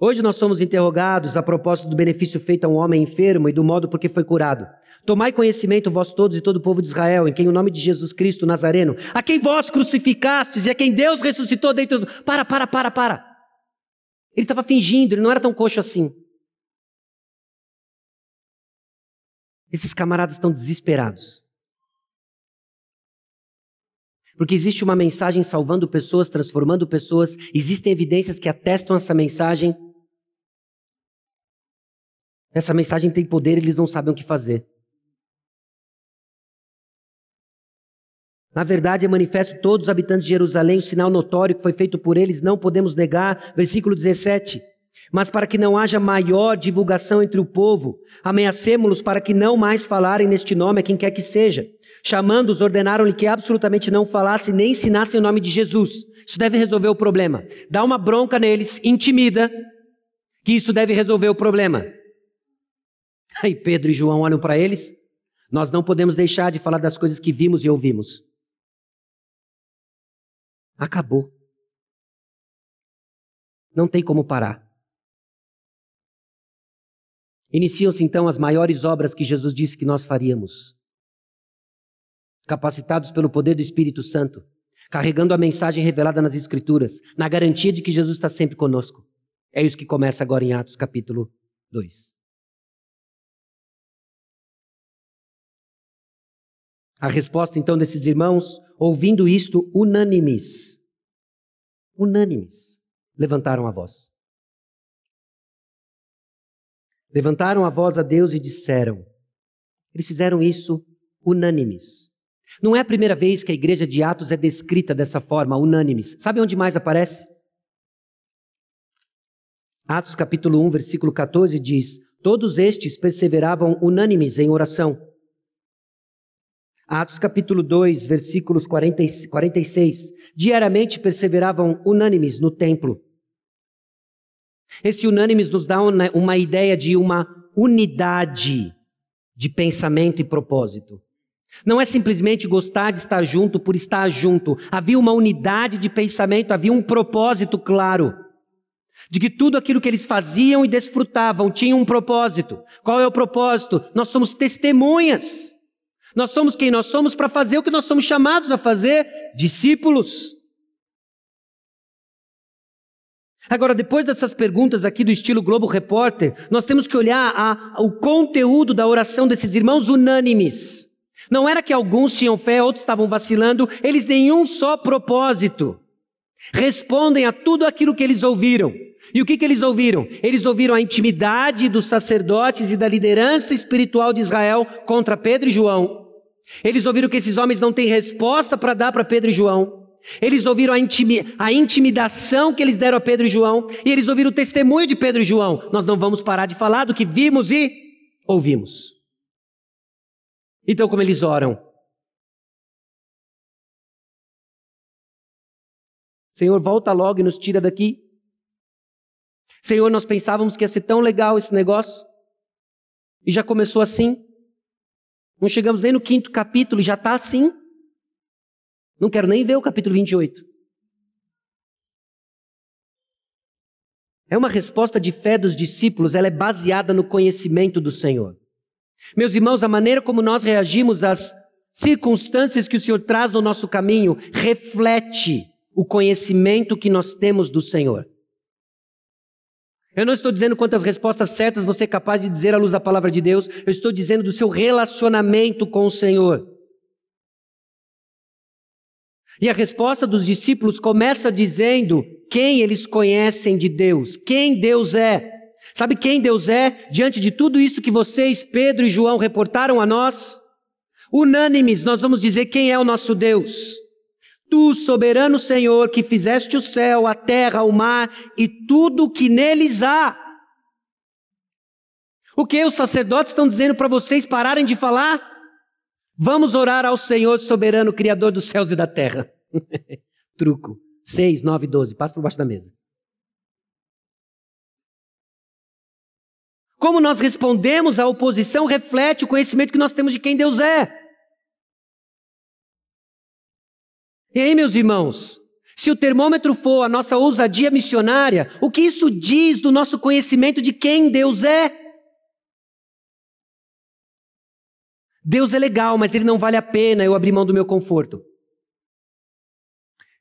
Hoje nós somos interrogados a propósito do benefício feito a um homem enfermo e do modo por que foi curado. Tomai conhecimento, vós todos e todo o povo de Israel, em quem o nome de Jesus Cristo Nazareno, a quem vós crucificastes e a quem Deus ressuscitou dentre os. Para, para, para, para. Ele estava fingindo, ele não era tão coxo assim. Esses camaradas estão desesperados. Porque existe uma mensagem salvando pessoas, transformando pessoas, existem evidências que atestam essa mensagem. Essa mensagem tem poder eles não sabem o que fazer. Na verdade, é manifesto todos os habitantes de Jerusalém o sinal notório que foi feito por eles, não podemos negar. Versículo 17 mas para que não haja maior divulgação entre o povo, ameacemos-los para que não mais falarem neste nome a quem quer que seja. Chamando-os, ordenaram-lhe que absolutamente não falassem nem ensinassem o nome de Jesus. Isso deve resolver o problema. Dá uma bronca neles, intimida, que isso deve resolver o problema. Aí Pedro e João olham para eles. Nós não podemos deixar de falar das coisas que vimos e ouvimos. Acabou. Não tem como parar. Iniciam-se então as maiores obras que Jesus disse que nós faríamos. Capacitados pelo poder do Espírito Santo, carregando a mensagem revelada nas Escrituras, na garantia de que Jesus está sempre conosco. É isso que começa agora em Atos capítulo 2. A resposta então desses irmãos, ouvindo isto, unânimes, unânimes, levantaram a voz. Levantaram a voz a Deus e disseram. Eles fizeram isso unânimes. Não é a primeira vez que a igreja de Atos é descrita dessa forma, unânimes. Sabe onde mais aparece? Atos capítulo 1, versículo 14 diz: Todos estes perseveravam unânimes em oração. Atos capítulo 2, versículos 40, 46. Diariamente perseveravam unânimes no templo. Esse unânimes nos dá uma, uma ideia de uma unidade de pensamento e propósito. Não é simplesmente gostar de estar junto por estar junto. Havia uma unidade de pensamento, havia um propósito claro. De que tudo aquilo que eles faziam e desfrutavam tinha um propósito. Qual é o propósito? Nós somos testemunhas. Nós somos quem nós somos para fazer o que nós somos chamados a fazer: discípulos. Agora, depois dessas perguntas aqui do estilo Globo Repórter, nós temos que olhar a, o conteúdo da oração desses irmãos unânimes. Não era que alguns tinham fé, outros estavam vacilando, eles nenhum só propósito. Respondem a tudo aquilo que eles ouviram. E o que, que eles ouviram? Eles ouviram a intimidade dos sacerdotes e da liderança espiritual de Israel contra Pedro e João. Eles ouviram que esses homens não têm resposta para dar para Pedro e João. Eles ouviram a, intimi a, intimidação que eles deram a Pedro e João. E eles ouviram o testemunho de Pedro e João. Nós não vamos parar de falar do que vimos e ouvimos. Então, como eles oram? Senhor, volta logo e nos tira daqui. Senhor, nós pensávamos que ia ser tão legal esse negócio. E já começou assim. Não chegamos nem no quinto capítulo e já está assim. Não quero nem ver o capítulo 28. É uma resposta de fé dos discípulos, ela é baseada no conhecimento do Senhor. Meus irmãos, a maneira como nós reagimos às circunstâncias que o Senhor traz no nosso caminho reflete o conhecimento que nós temos do Senhor. Eu não estou dizendo quantas respostas certas você é capaz de dizer à luz da palavra de Deus, eu estou dizendo do seu relacionamento com o Senhor. E a resposta dos discípulos começa dizendo quem eles conhecem de Deus, quem Deus é. Sabe quem Deus é diante de tudo isso que vocês, Pedro e João, reportaram a nós? Unânimes, nós vamos dizer quem é o nosso Deus. Tu, soberano Senhor, que fizeste o céu, a terra, o mar e tudo o que neles há. O que os sacerdotes estão dizendo para vocês pararem de falar? Vamos orar ao Senhor soberano, Criador dos céus e da terra. Truco. 6, 9, 12. Passa por baixo da mesa. Como nós respondemos à oposição reflete o conhecimento que nós temos de quem Deus é. E aí, meus irmãos, se o termômetro for a nossa ousadia missionária, o que isso diz do nosso conhecimento de quem Deus é? Deus é legal, mas ele não vale a pena eu abrir mão do meu conforto.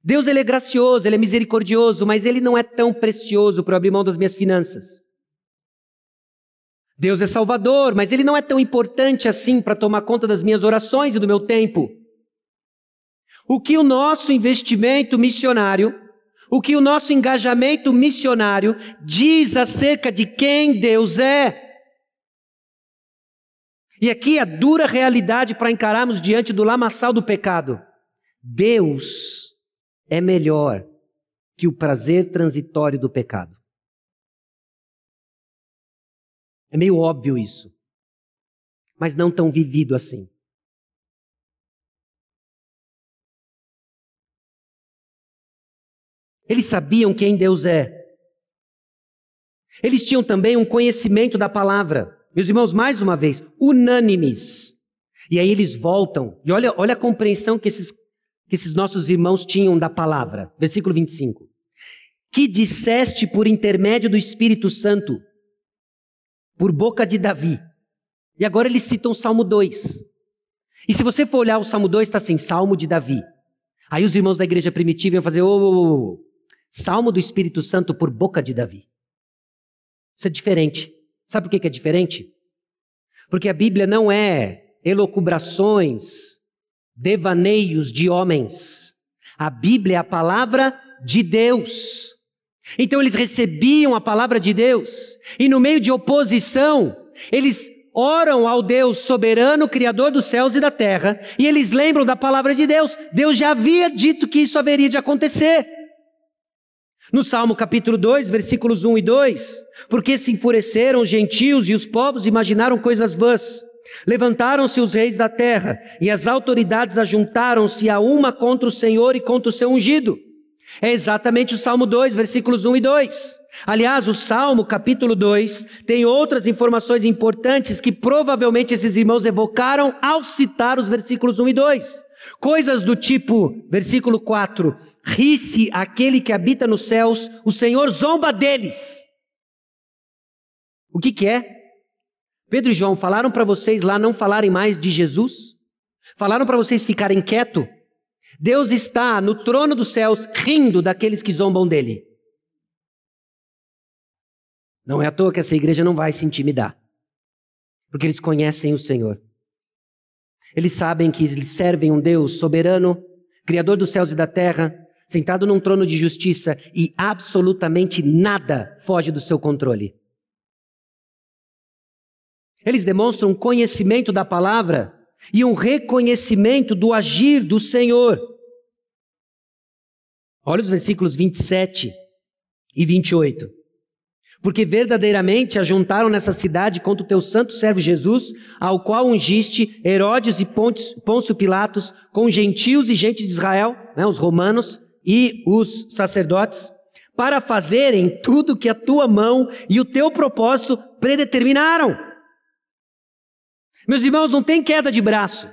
Deus ele é gracioso, ele é misericordioso, mas ele não é tão precioso para eu abrir mão das minhas finanças. Deus é salvador, mas ele não é tão importante assim para tomar conta das minhas orações e do meu tempo. O que o nosso investimento missionário, o que o nosso engajamento missionário diz acerca de quem Deus é. E aqui a dura realidade para encararmos diante do lamaçal do pecado. Deus é melhor que o prazer transitório do pecado. É meio óbvio isso, mas não tão vivido assim. Eles sabiam quem Deus é. Eles tinham também um conhecimento da palavra. Meus irmãos, mais uma vez, unânimes. E aí eles voltam. E olha, olha a compreensão que esses, que esses nossos irmãos tinham da palavra. Versículo 25. Que disseste por intermédio do Espírito Santo, por boca de Davi. E agora eles citam o Salmo 2. E se você for olhar o Salmo 2, está assim: Salmo de Davi. Aí os irmãos da igreja primitiva iam fazer: ô, oh, oh, oh, Salmo do Espírito Santo por boca de Davi. Isso é diferente. Sabe por que é diferente? Porque a Bíblia não é elocubrações, devaneios de homens. A Bíblia é a palavra de Deus. Então eles recebiam a palavra de Deus, e no meio de oposição, eles oram ao Deus soberano, Criador dos céus e da terra, e eles lembram da palavra de Deus. Deus já havia dito que isso haveria de acontecer. No Salmo capítulo 2, versículos 1 e 2, porque se enfureceram os gentios e os povos imaginaram coisas vãs. Levantaram-se os reis da terra e as autoridades ajuntaram-se a uma contra o Senhor e contra o seu ungido. É exatamente o Salmo 2, versículos 1 e 2. Aliás, o Salmo capítulo 2 tem outras informações importantes que provavelmente esses irmãos evocaram ao citar os versículos 1 e 2. Coisas do tipo, versículo 4: Ri-se aquele que habita nos céus, o Senhor zomba deles. O que, que é? Pedro e João falaram para vocês lá não falarem mais de Jesus? Falaram para vocês ficarem quieto? Deus está no trono dos céus rindo daqueles que zombam dele. Não é à toa que essa igreja não vai se intimidar, porque eles conhecem o Senhor. Eles sabem que eles servem um Deus soberano, Criador dos céus e da terra, sentado num trono de justiça e absolutamente nada foge do seu controle. Eles demonstram um conhecimento da palavra e um reconhecimento do agir do Senhor. Olha os versículos 27 e 28. Porque verdadeiramente ajuntaram nessa cidade contra o teu santo servo Jesus, ao qual ungiste Herodes e Pôncio Pilatos, com gentios e gente de Israel, né, os romanos e os sacerdotes, para fazerem tudo que a tua mão e o teu propósito predeterminaram. Meus irmãos, não tem queda de braço.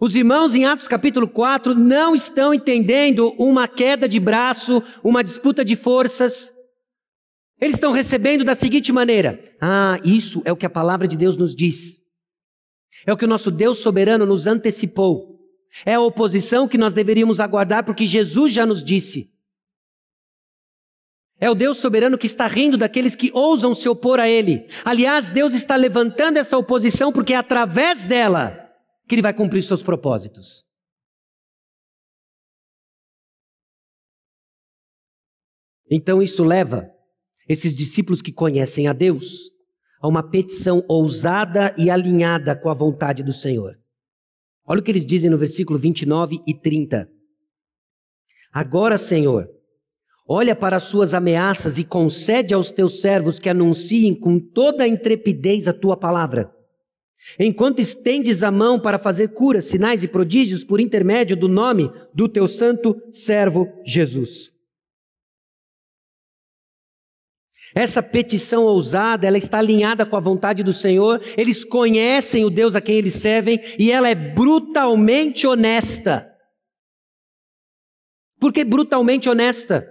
Os irmãos em Atos capítulo 4 não estão entendendo uma queda de braço, uma disputa de forças. Eles estão recebendo da seguinte maneira: Ah, isso é o que a palavra de Deus nos diz. É o que o nosso Deus soberano nos antecipou. É a oposição que nós deveríamos aguardar, porque Jesus já nos disse. É o Deus soberano que está rindo daqueles que ousam se opor a Ele. Aliás, Deus está levantando essa oposição porque é através dela que Ele vai cumprir seus propósitos. Então isso leva esses discípulos que conhecem a Deus a uma petição ousada e alinhada com a vontade do Senhor. Olha o que eles dizem no versículo 29 e 30. Agora, Senhor, Olha para as suas ameaças e concede aos teus servos que anunciem com toda a intrepidez a tua palavra. Enquanto estendes a mão para fazer curas, sinais e prodígios por intermédio do nome do teu santo servo Jesus. Essa petição ousada, ela está alinhada com a vontade do Senhor, eles conhecem o Deus a quem eles servem e ela é brutalmente honesta. Por que brutalmente honesta?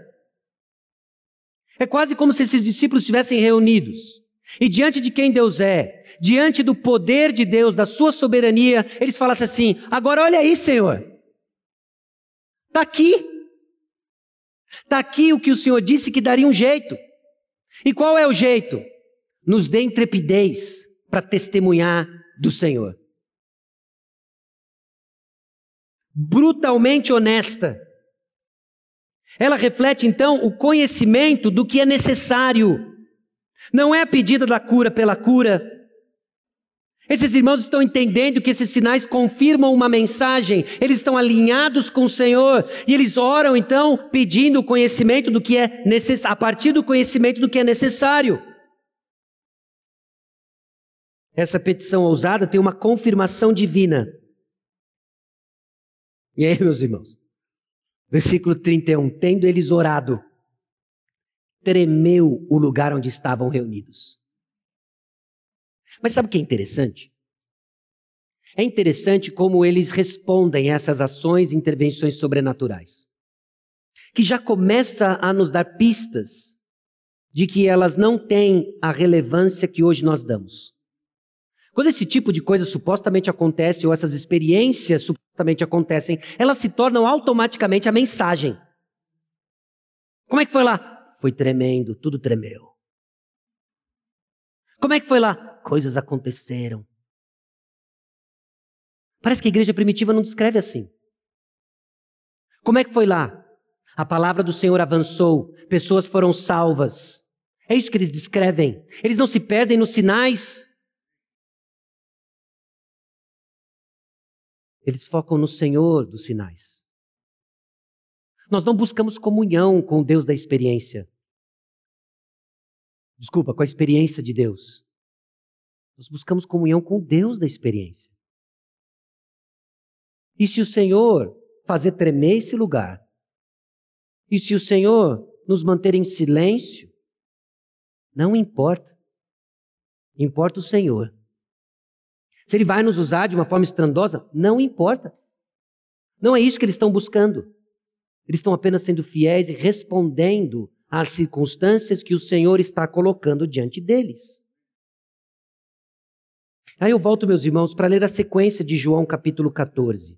É quase como se esses discípulos estivessem reunidos. E diante de quem Deus é, diante do poder de Deus, da sua soberania, eles falassem assim: agora olha aí, Senhor. Está aqui. Está aqui o que o Senhor disse que daria um jeito. E qual é o jeito? Nos dê intrepidez para testemunhar do Senhor. Brutalmente honesta. Ela reflete então o conhecimento do que é necessário. Não é a pedida da cura pela cura. Esses irmãos estão entendendo que esses sinais confirmam uma mensagem, eles estão alinhados com o Senhor e eles oram então pedindo o conhecimento do que é necessário, a partir do conhecimento do que é necessário. Essa petição ousada tem uma confirmação divina. E aí, meus irmãos? Versículo 31. Tendo eles orado, tremeu o lugar onde estavam reunidos. Mas sabe o que é interessante? É interessante como eles respondem a essas ações e intervenções sobrenaturais, que já começa a nos dar pistas de que elas não têm a relevância que hoje nós damos. Quando esse tipo de coisa supostamente acontece, ou essas experiências supostamente acontecem, elas se tornam automaticamente a mensagem. Como é que foi lá? Foi tremendo, tudo tremeu. Como é que foi lá? Coisas aconteceram. Parece que a igreja primitiva não descreve assim. Como é que foi lá? A palavra do Senhor avançou, pessoas foram salvas. É isso que eles descrevem. Eles não se perdem nos sinais. Eles focam no Senhor dos sinais. Nós não buscamos comunhão com o Deus da experiência. Desculpa, com a experiência de Deus. Nós buscamos comunhão com Deus da experiência. E se o Senhor fazer tremer esse lugar, e se o Senhor nos manter em silêncio, não importa. Importa o Senhor. Se ele vai nos usar de uma forma estrondosa, não importa. Não é isso que eles estão buscando. Eles estão apenas sendo fiéis e respondendo às circunstâncias que o Senhor está colocando diante deles. Aí eu volto, meus irmãos, para ler a sequência de João capítulo 14.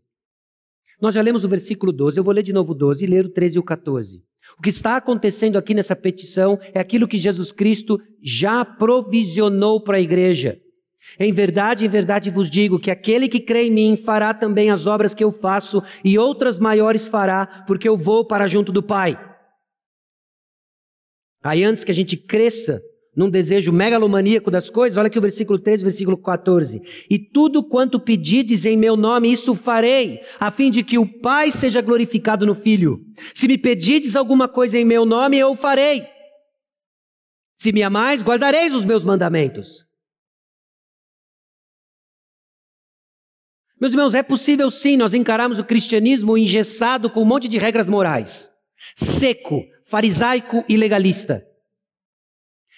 Nós já lemos o versículo 12, eu vou ler de novo o 12 e ler o 13 e o 14. O que está acontecendo aqui nessa petição é aquilo que Jesus Cristo já provisionou para a igreja. Em verdade, em verdade vos digo que aquele que crê em mim fará também as obras que eu faço, e outras maiores fará, porque eu vou para junto do Pai. Aí, antes que a gente cresça num desejo megalomaníaco das coisas, olha aqui o versículo 13, versículo 14. E tudo quanto pedides em meu nome, isso farei, a fim de que o Pai seja glorificado no Filho. Se me pedides alguma coisa em meu nome, eu farei. Se me amais, guardareis os meus mandamentos. Meus irmãos, é possível sim nós encararmos o cristianismo engessado com um monte de regras morais, seco, farisaico e legalista.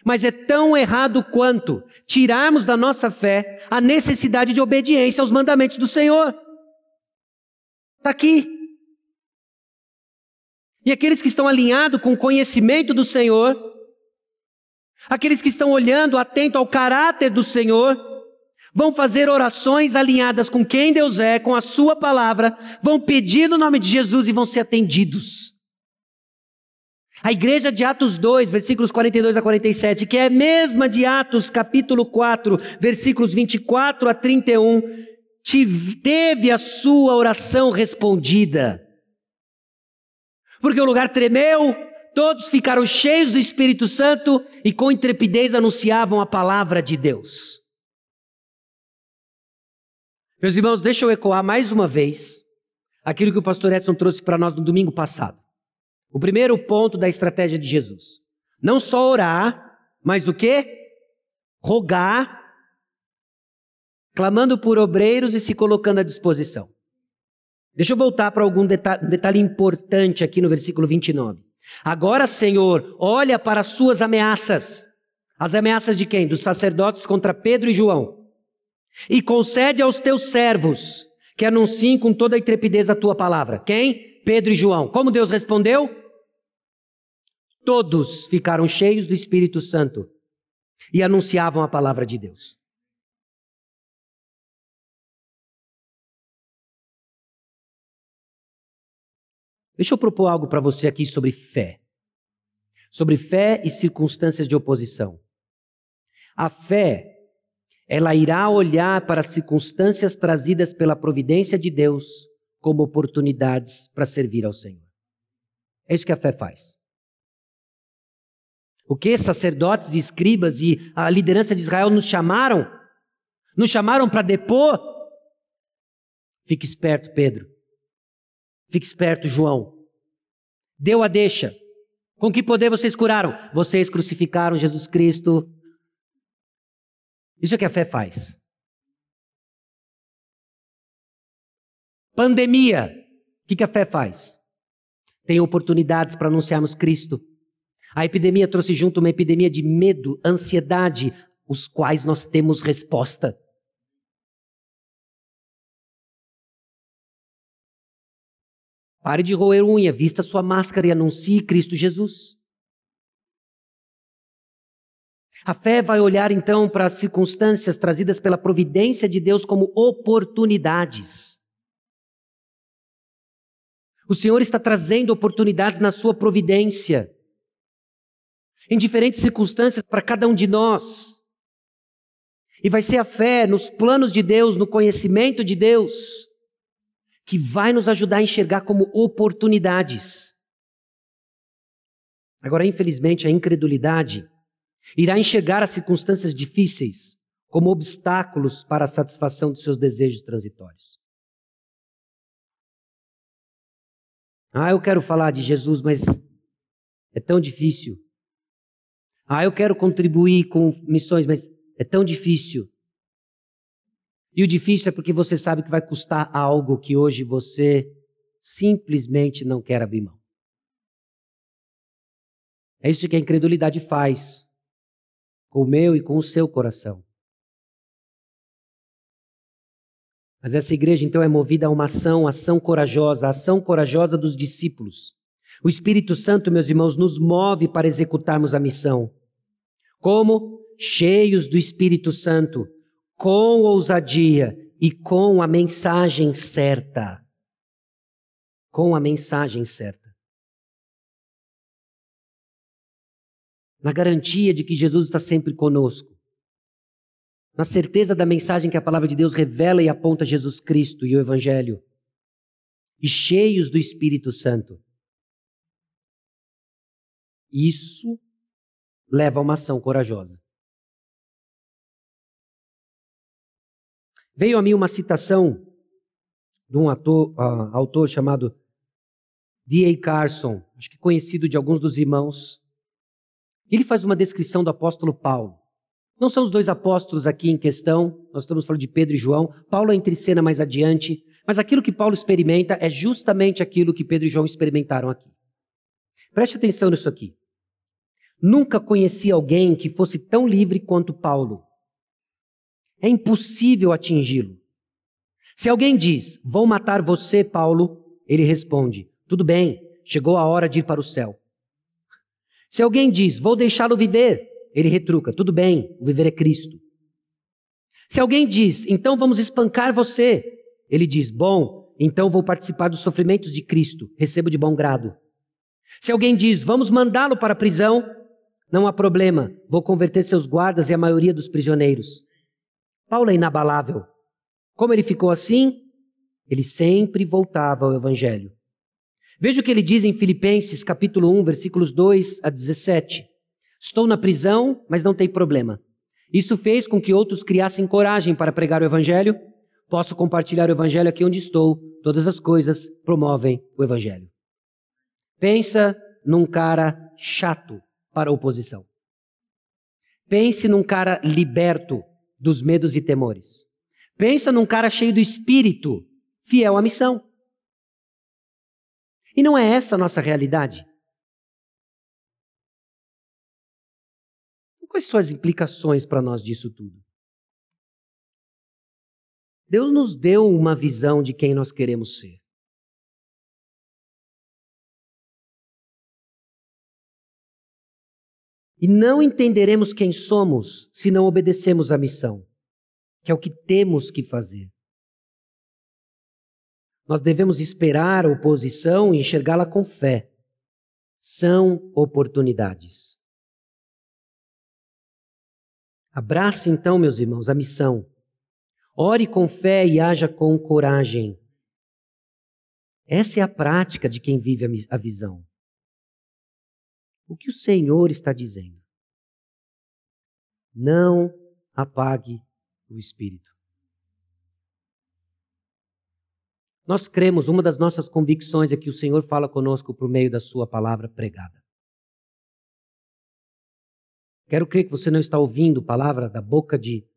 Mas é tão errado quanto tirarmos da nossa fé a necessidade de obediência aos mandamentos do Senhor. Está aqui. E aqueles que estão alinhados com o conhecimento do Senhor, aqueles que estão olhando atento ao caráter do Senhor, vão fazer orações alinhadas com quem Deus é, com a Sua palavra, vão pedir no nome de Jesus e vão ser atendidos. A igreja de Atos 2, versículos 42 a 47, que é a mesma de Atos capítulo 4, versículos 24 a 31, teve a sua oração respondida. Porque o lugar tremeu, todos ficaram cheios do Espírito Santo e com intrepidez anunciavam a palavra de Deus. Meus irmãos, deixa eu ecoar mais uma vez aquilo que o pastor Edson trouxe para nós no domingo passado. O primeiro ponto da estratégia de Jesus. Não só orar, mas o que? Rogar, clamando por obreiros e se colocando à disposição. Deixa eu voltar para algum detalhe, um detalhe importante aqui no versículo 29. Agora, Senhor, olha para as suas ameaças. As ameaças de quem? Dos sacerdotes contra Pedro e João. E concede aos teus servos que anunciem com toda a intrepidez a tua palavra. Quem? Pedro e João. Como Deus respondeu? Todos ficaram cheios do Espírito Santo e anunciavam a palavra de Deus. Deixa eu propor algo para você aqui sobre fé. Sobre fé e circunstâncias de oposição. A fé, ela irá olhar para as circunstâncias trazidas pela providência de Deus como oportunidades para servir ao Senhor. É isso que a fé faz. O que sacerdotes e escribas e a liderança de Israel nos chamaram? Nos chamaram para depor? Fique esperto, Pedro. Fique esperto, João. Deu a deixa. Com que poder vocês curaram? Vocês crucificaram Jesus Cristo. Isso é que a fé faz. Pandemia. O que a fé faz? Tem oportunidades para anunciarmos Cristo. A epidemia trouxe junto uma epidemia de medo, ansiedade, os quais nós temos resposta. Pare de roer unha, vista sua máscara e anuncie Cristo Jesus. A fé vai olhar então para as circunstâncias trazidas pela providência de Deus como oportunidades. O Senhor está trazendo oportunidades na sua providência em diferentes circunstâncias para cada um de nós. E vai ser a fé nos planos de Deus, no conhecimento de Deus, que vai nos ajudar a enxergar como oportunidades. Agora, infelizmente, a incredulidade irá enxergar as circunstâncias difíceis como obstáculos para a satisfação dos seus desejos transitórios. Ah, eu quero falar de Jesus, mas é tão difícil. Ah, eu quero contribuir com missões, mas é tão difícil. E o difícil é porque você sabe que vai custar algo que hoje você simplesmente não quer abrir mão. É isso que a incredulidade faz com o meu e com o seu coração. Mas essa igreja então é movida a uma ação, ação corajosa, ação corajosa dos discípulos. O Espírito Santo, meus irmãos, nos move para executarmos a missão. Como? Cheios do Espírito Santo, com ousadia e com a mensagem certa. Com a mensagem certa. Na garantia de que Jesus está sempre conosco. Na certeza da mensagem que a palavra de Deus revela e aponta Jesus Cristo e o Evangelho, e cheios do Espírito Santo. Isso leva a uma ação corajosa. Veio a mim uma citação de um ator, uh, autor chamado D.A. Carson, acho que conhecido de alguns dos irmãos. Ele faz uma descrição do apóstolo Paulo. Não são os dois apóstolos aqui em questão, nós estamos falando de Pedro e João. Paulo entra em cena mais adiante, mas aquilo que Paulo experimenta é justamente aquilo que Pedro e João experimentaram aqui. Preste atenção nisso aqui. Nunca conheci alguém que fosse tão livre quanto Paulo. É impossível atingi-lo. Se alguém diz, vão matar você, Paulo, ele responde, tudo bem, chegou a hora de ir para o céu. Se alguém diz, vou deixá-lo viver, ele retruca, tudo bem, o viver é Cristo. Se alguém diz, então vamos espancar você, ele diz, bom, então vou participar dos sofrimentos de Cristo, recebo de bom grado. Se alguém diz, vamos mandá-lo para a prisão, não há problema, vou converter seus guardas e a maioria dos prisioneiros. Paulo é inabalável. Como ele ficou assim? Ele sempre voltava ao Evangelho. Veja o que ele diz em Filipenses, capítulo 1, versículos 2 a 17. Estou na prisão, mas não tem problema. Isso fez com que outros criassem coragem para pregar o Evangelho. Posso compartilhar o Evangelho aqui onde estou. Todas as coisas promovem o Evangelho. Pensa num cara chato para a oposição. Pense num cara liberto dos medos e temores. Pensa num cara cheio do espírito, fiel à missão. E não é essa a nossa realidade? Quais são as implicações para nós disso tudo? Deus nos deu uma visão de quem nós queremos ser. E não entenderemos quem somos se não obedecemos à missão, que é o que temos que fazer. Nós devemos esperar a oposição e enxergá-la com fé. São oportunidades. Abrace então, meus irmãos, a missão. Ore com fé e haja com coragem. Essa é a prática de quem vive a visão. O que o Senhor está dizendo? Não apague o espírito. Nós cremos, uma das nossas convicções é que o Senhor fala conosco por meio da Sua palavra pregada. Quero crer que você não está ouvindo palavra da boca de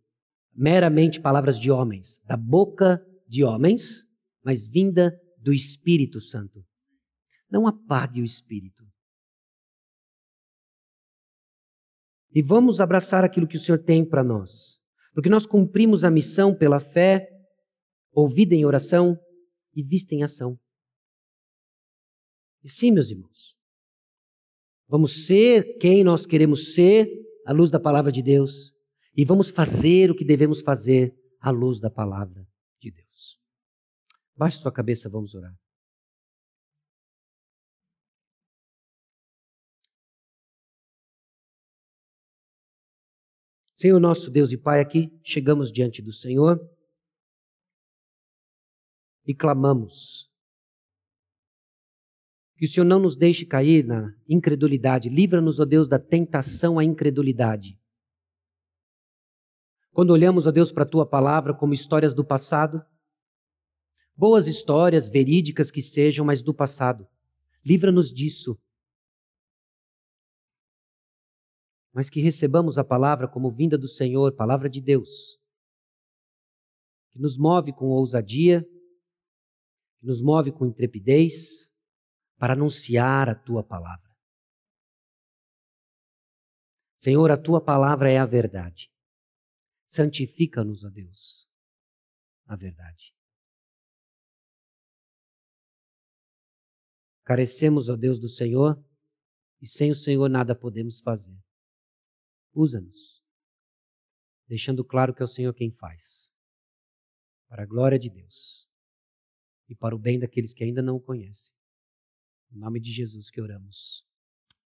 meramente palavras de homens, da boca de homens, mas vinda do Espírito Santo. Não apague o espírito. E vamos abraçar aquilo que o Senhor tem para nós. Porque nós cumprimos a missão pela fé, ouvida em oração e vista em ação. E sim, meus irmãos, vamos ser quem nós queremos ser à luz da palavra de Deus e vamos fazer o que devemos fazer à luz da palavra de Deus. Baixe sua cabeça, vamos orar. Senhor nosso Deus e Pai, aqui chegamos diante do Senhor e clamamos que o Senhor não nos deixe cair na incredulidade. Livra-nos, ó Deus, da tentação à incredulidade. Quando olhamos, ó Deus, para a tua palavra como histórias do passado, boas histórias, verídicas que sejam, mas do passado, livra-nos disso mas que recebamos a palavra como vinda do Senhor, palavra de Deus, que nos move com ousadia, que nos move com intrepidez para anunciar a tua palavra. Senhor, a tua palavra é a verdade. Santifica-nos, ó Deus, a verdade. Carecemos, ó Deus, do Senhor, e sem o Senhor nada podemos fazer. Usa-nos, deixando claro que é o Senhor quem faz, para a glória de Deus e para o bem daqueles que ainda não o conhecem. Em nome de Jesus que oramos.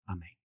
Amém.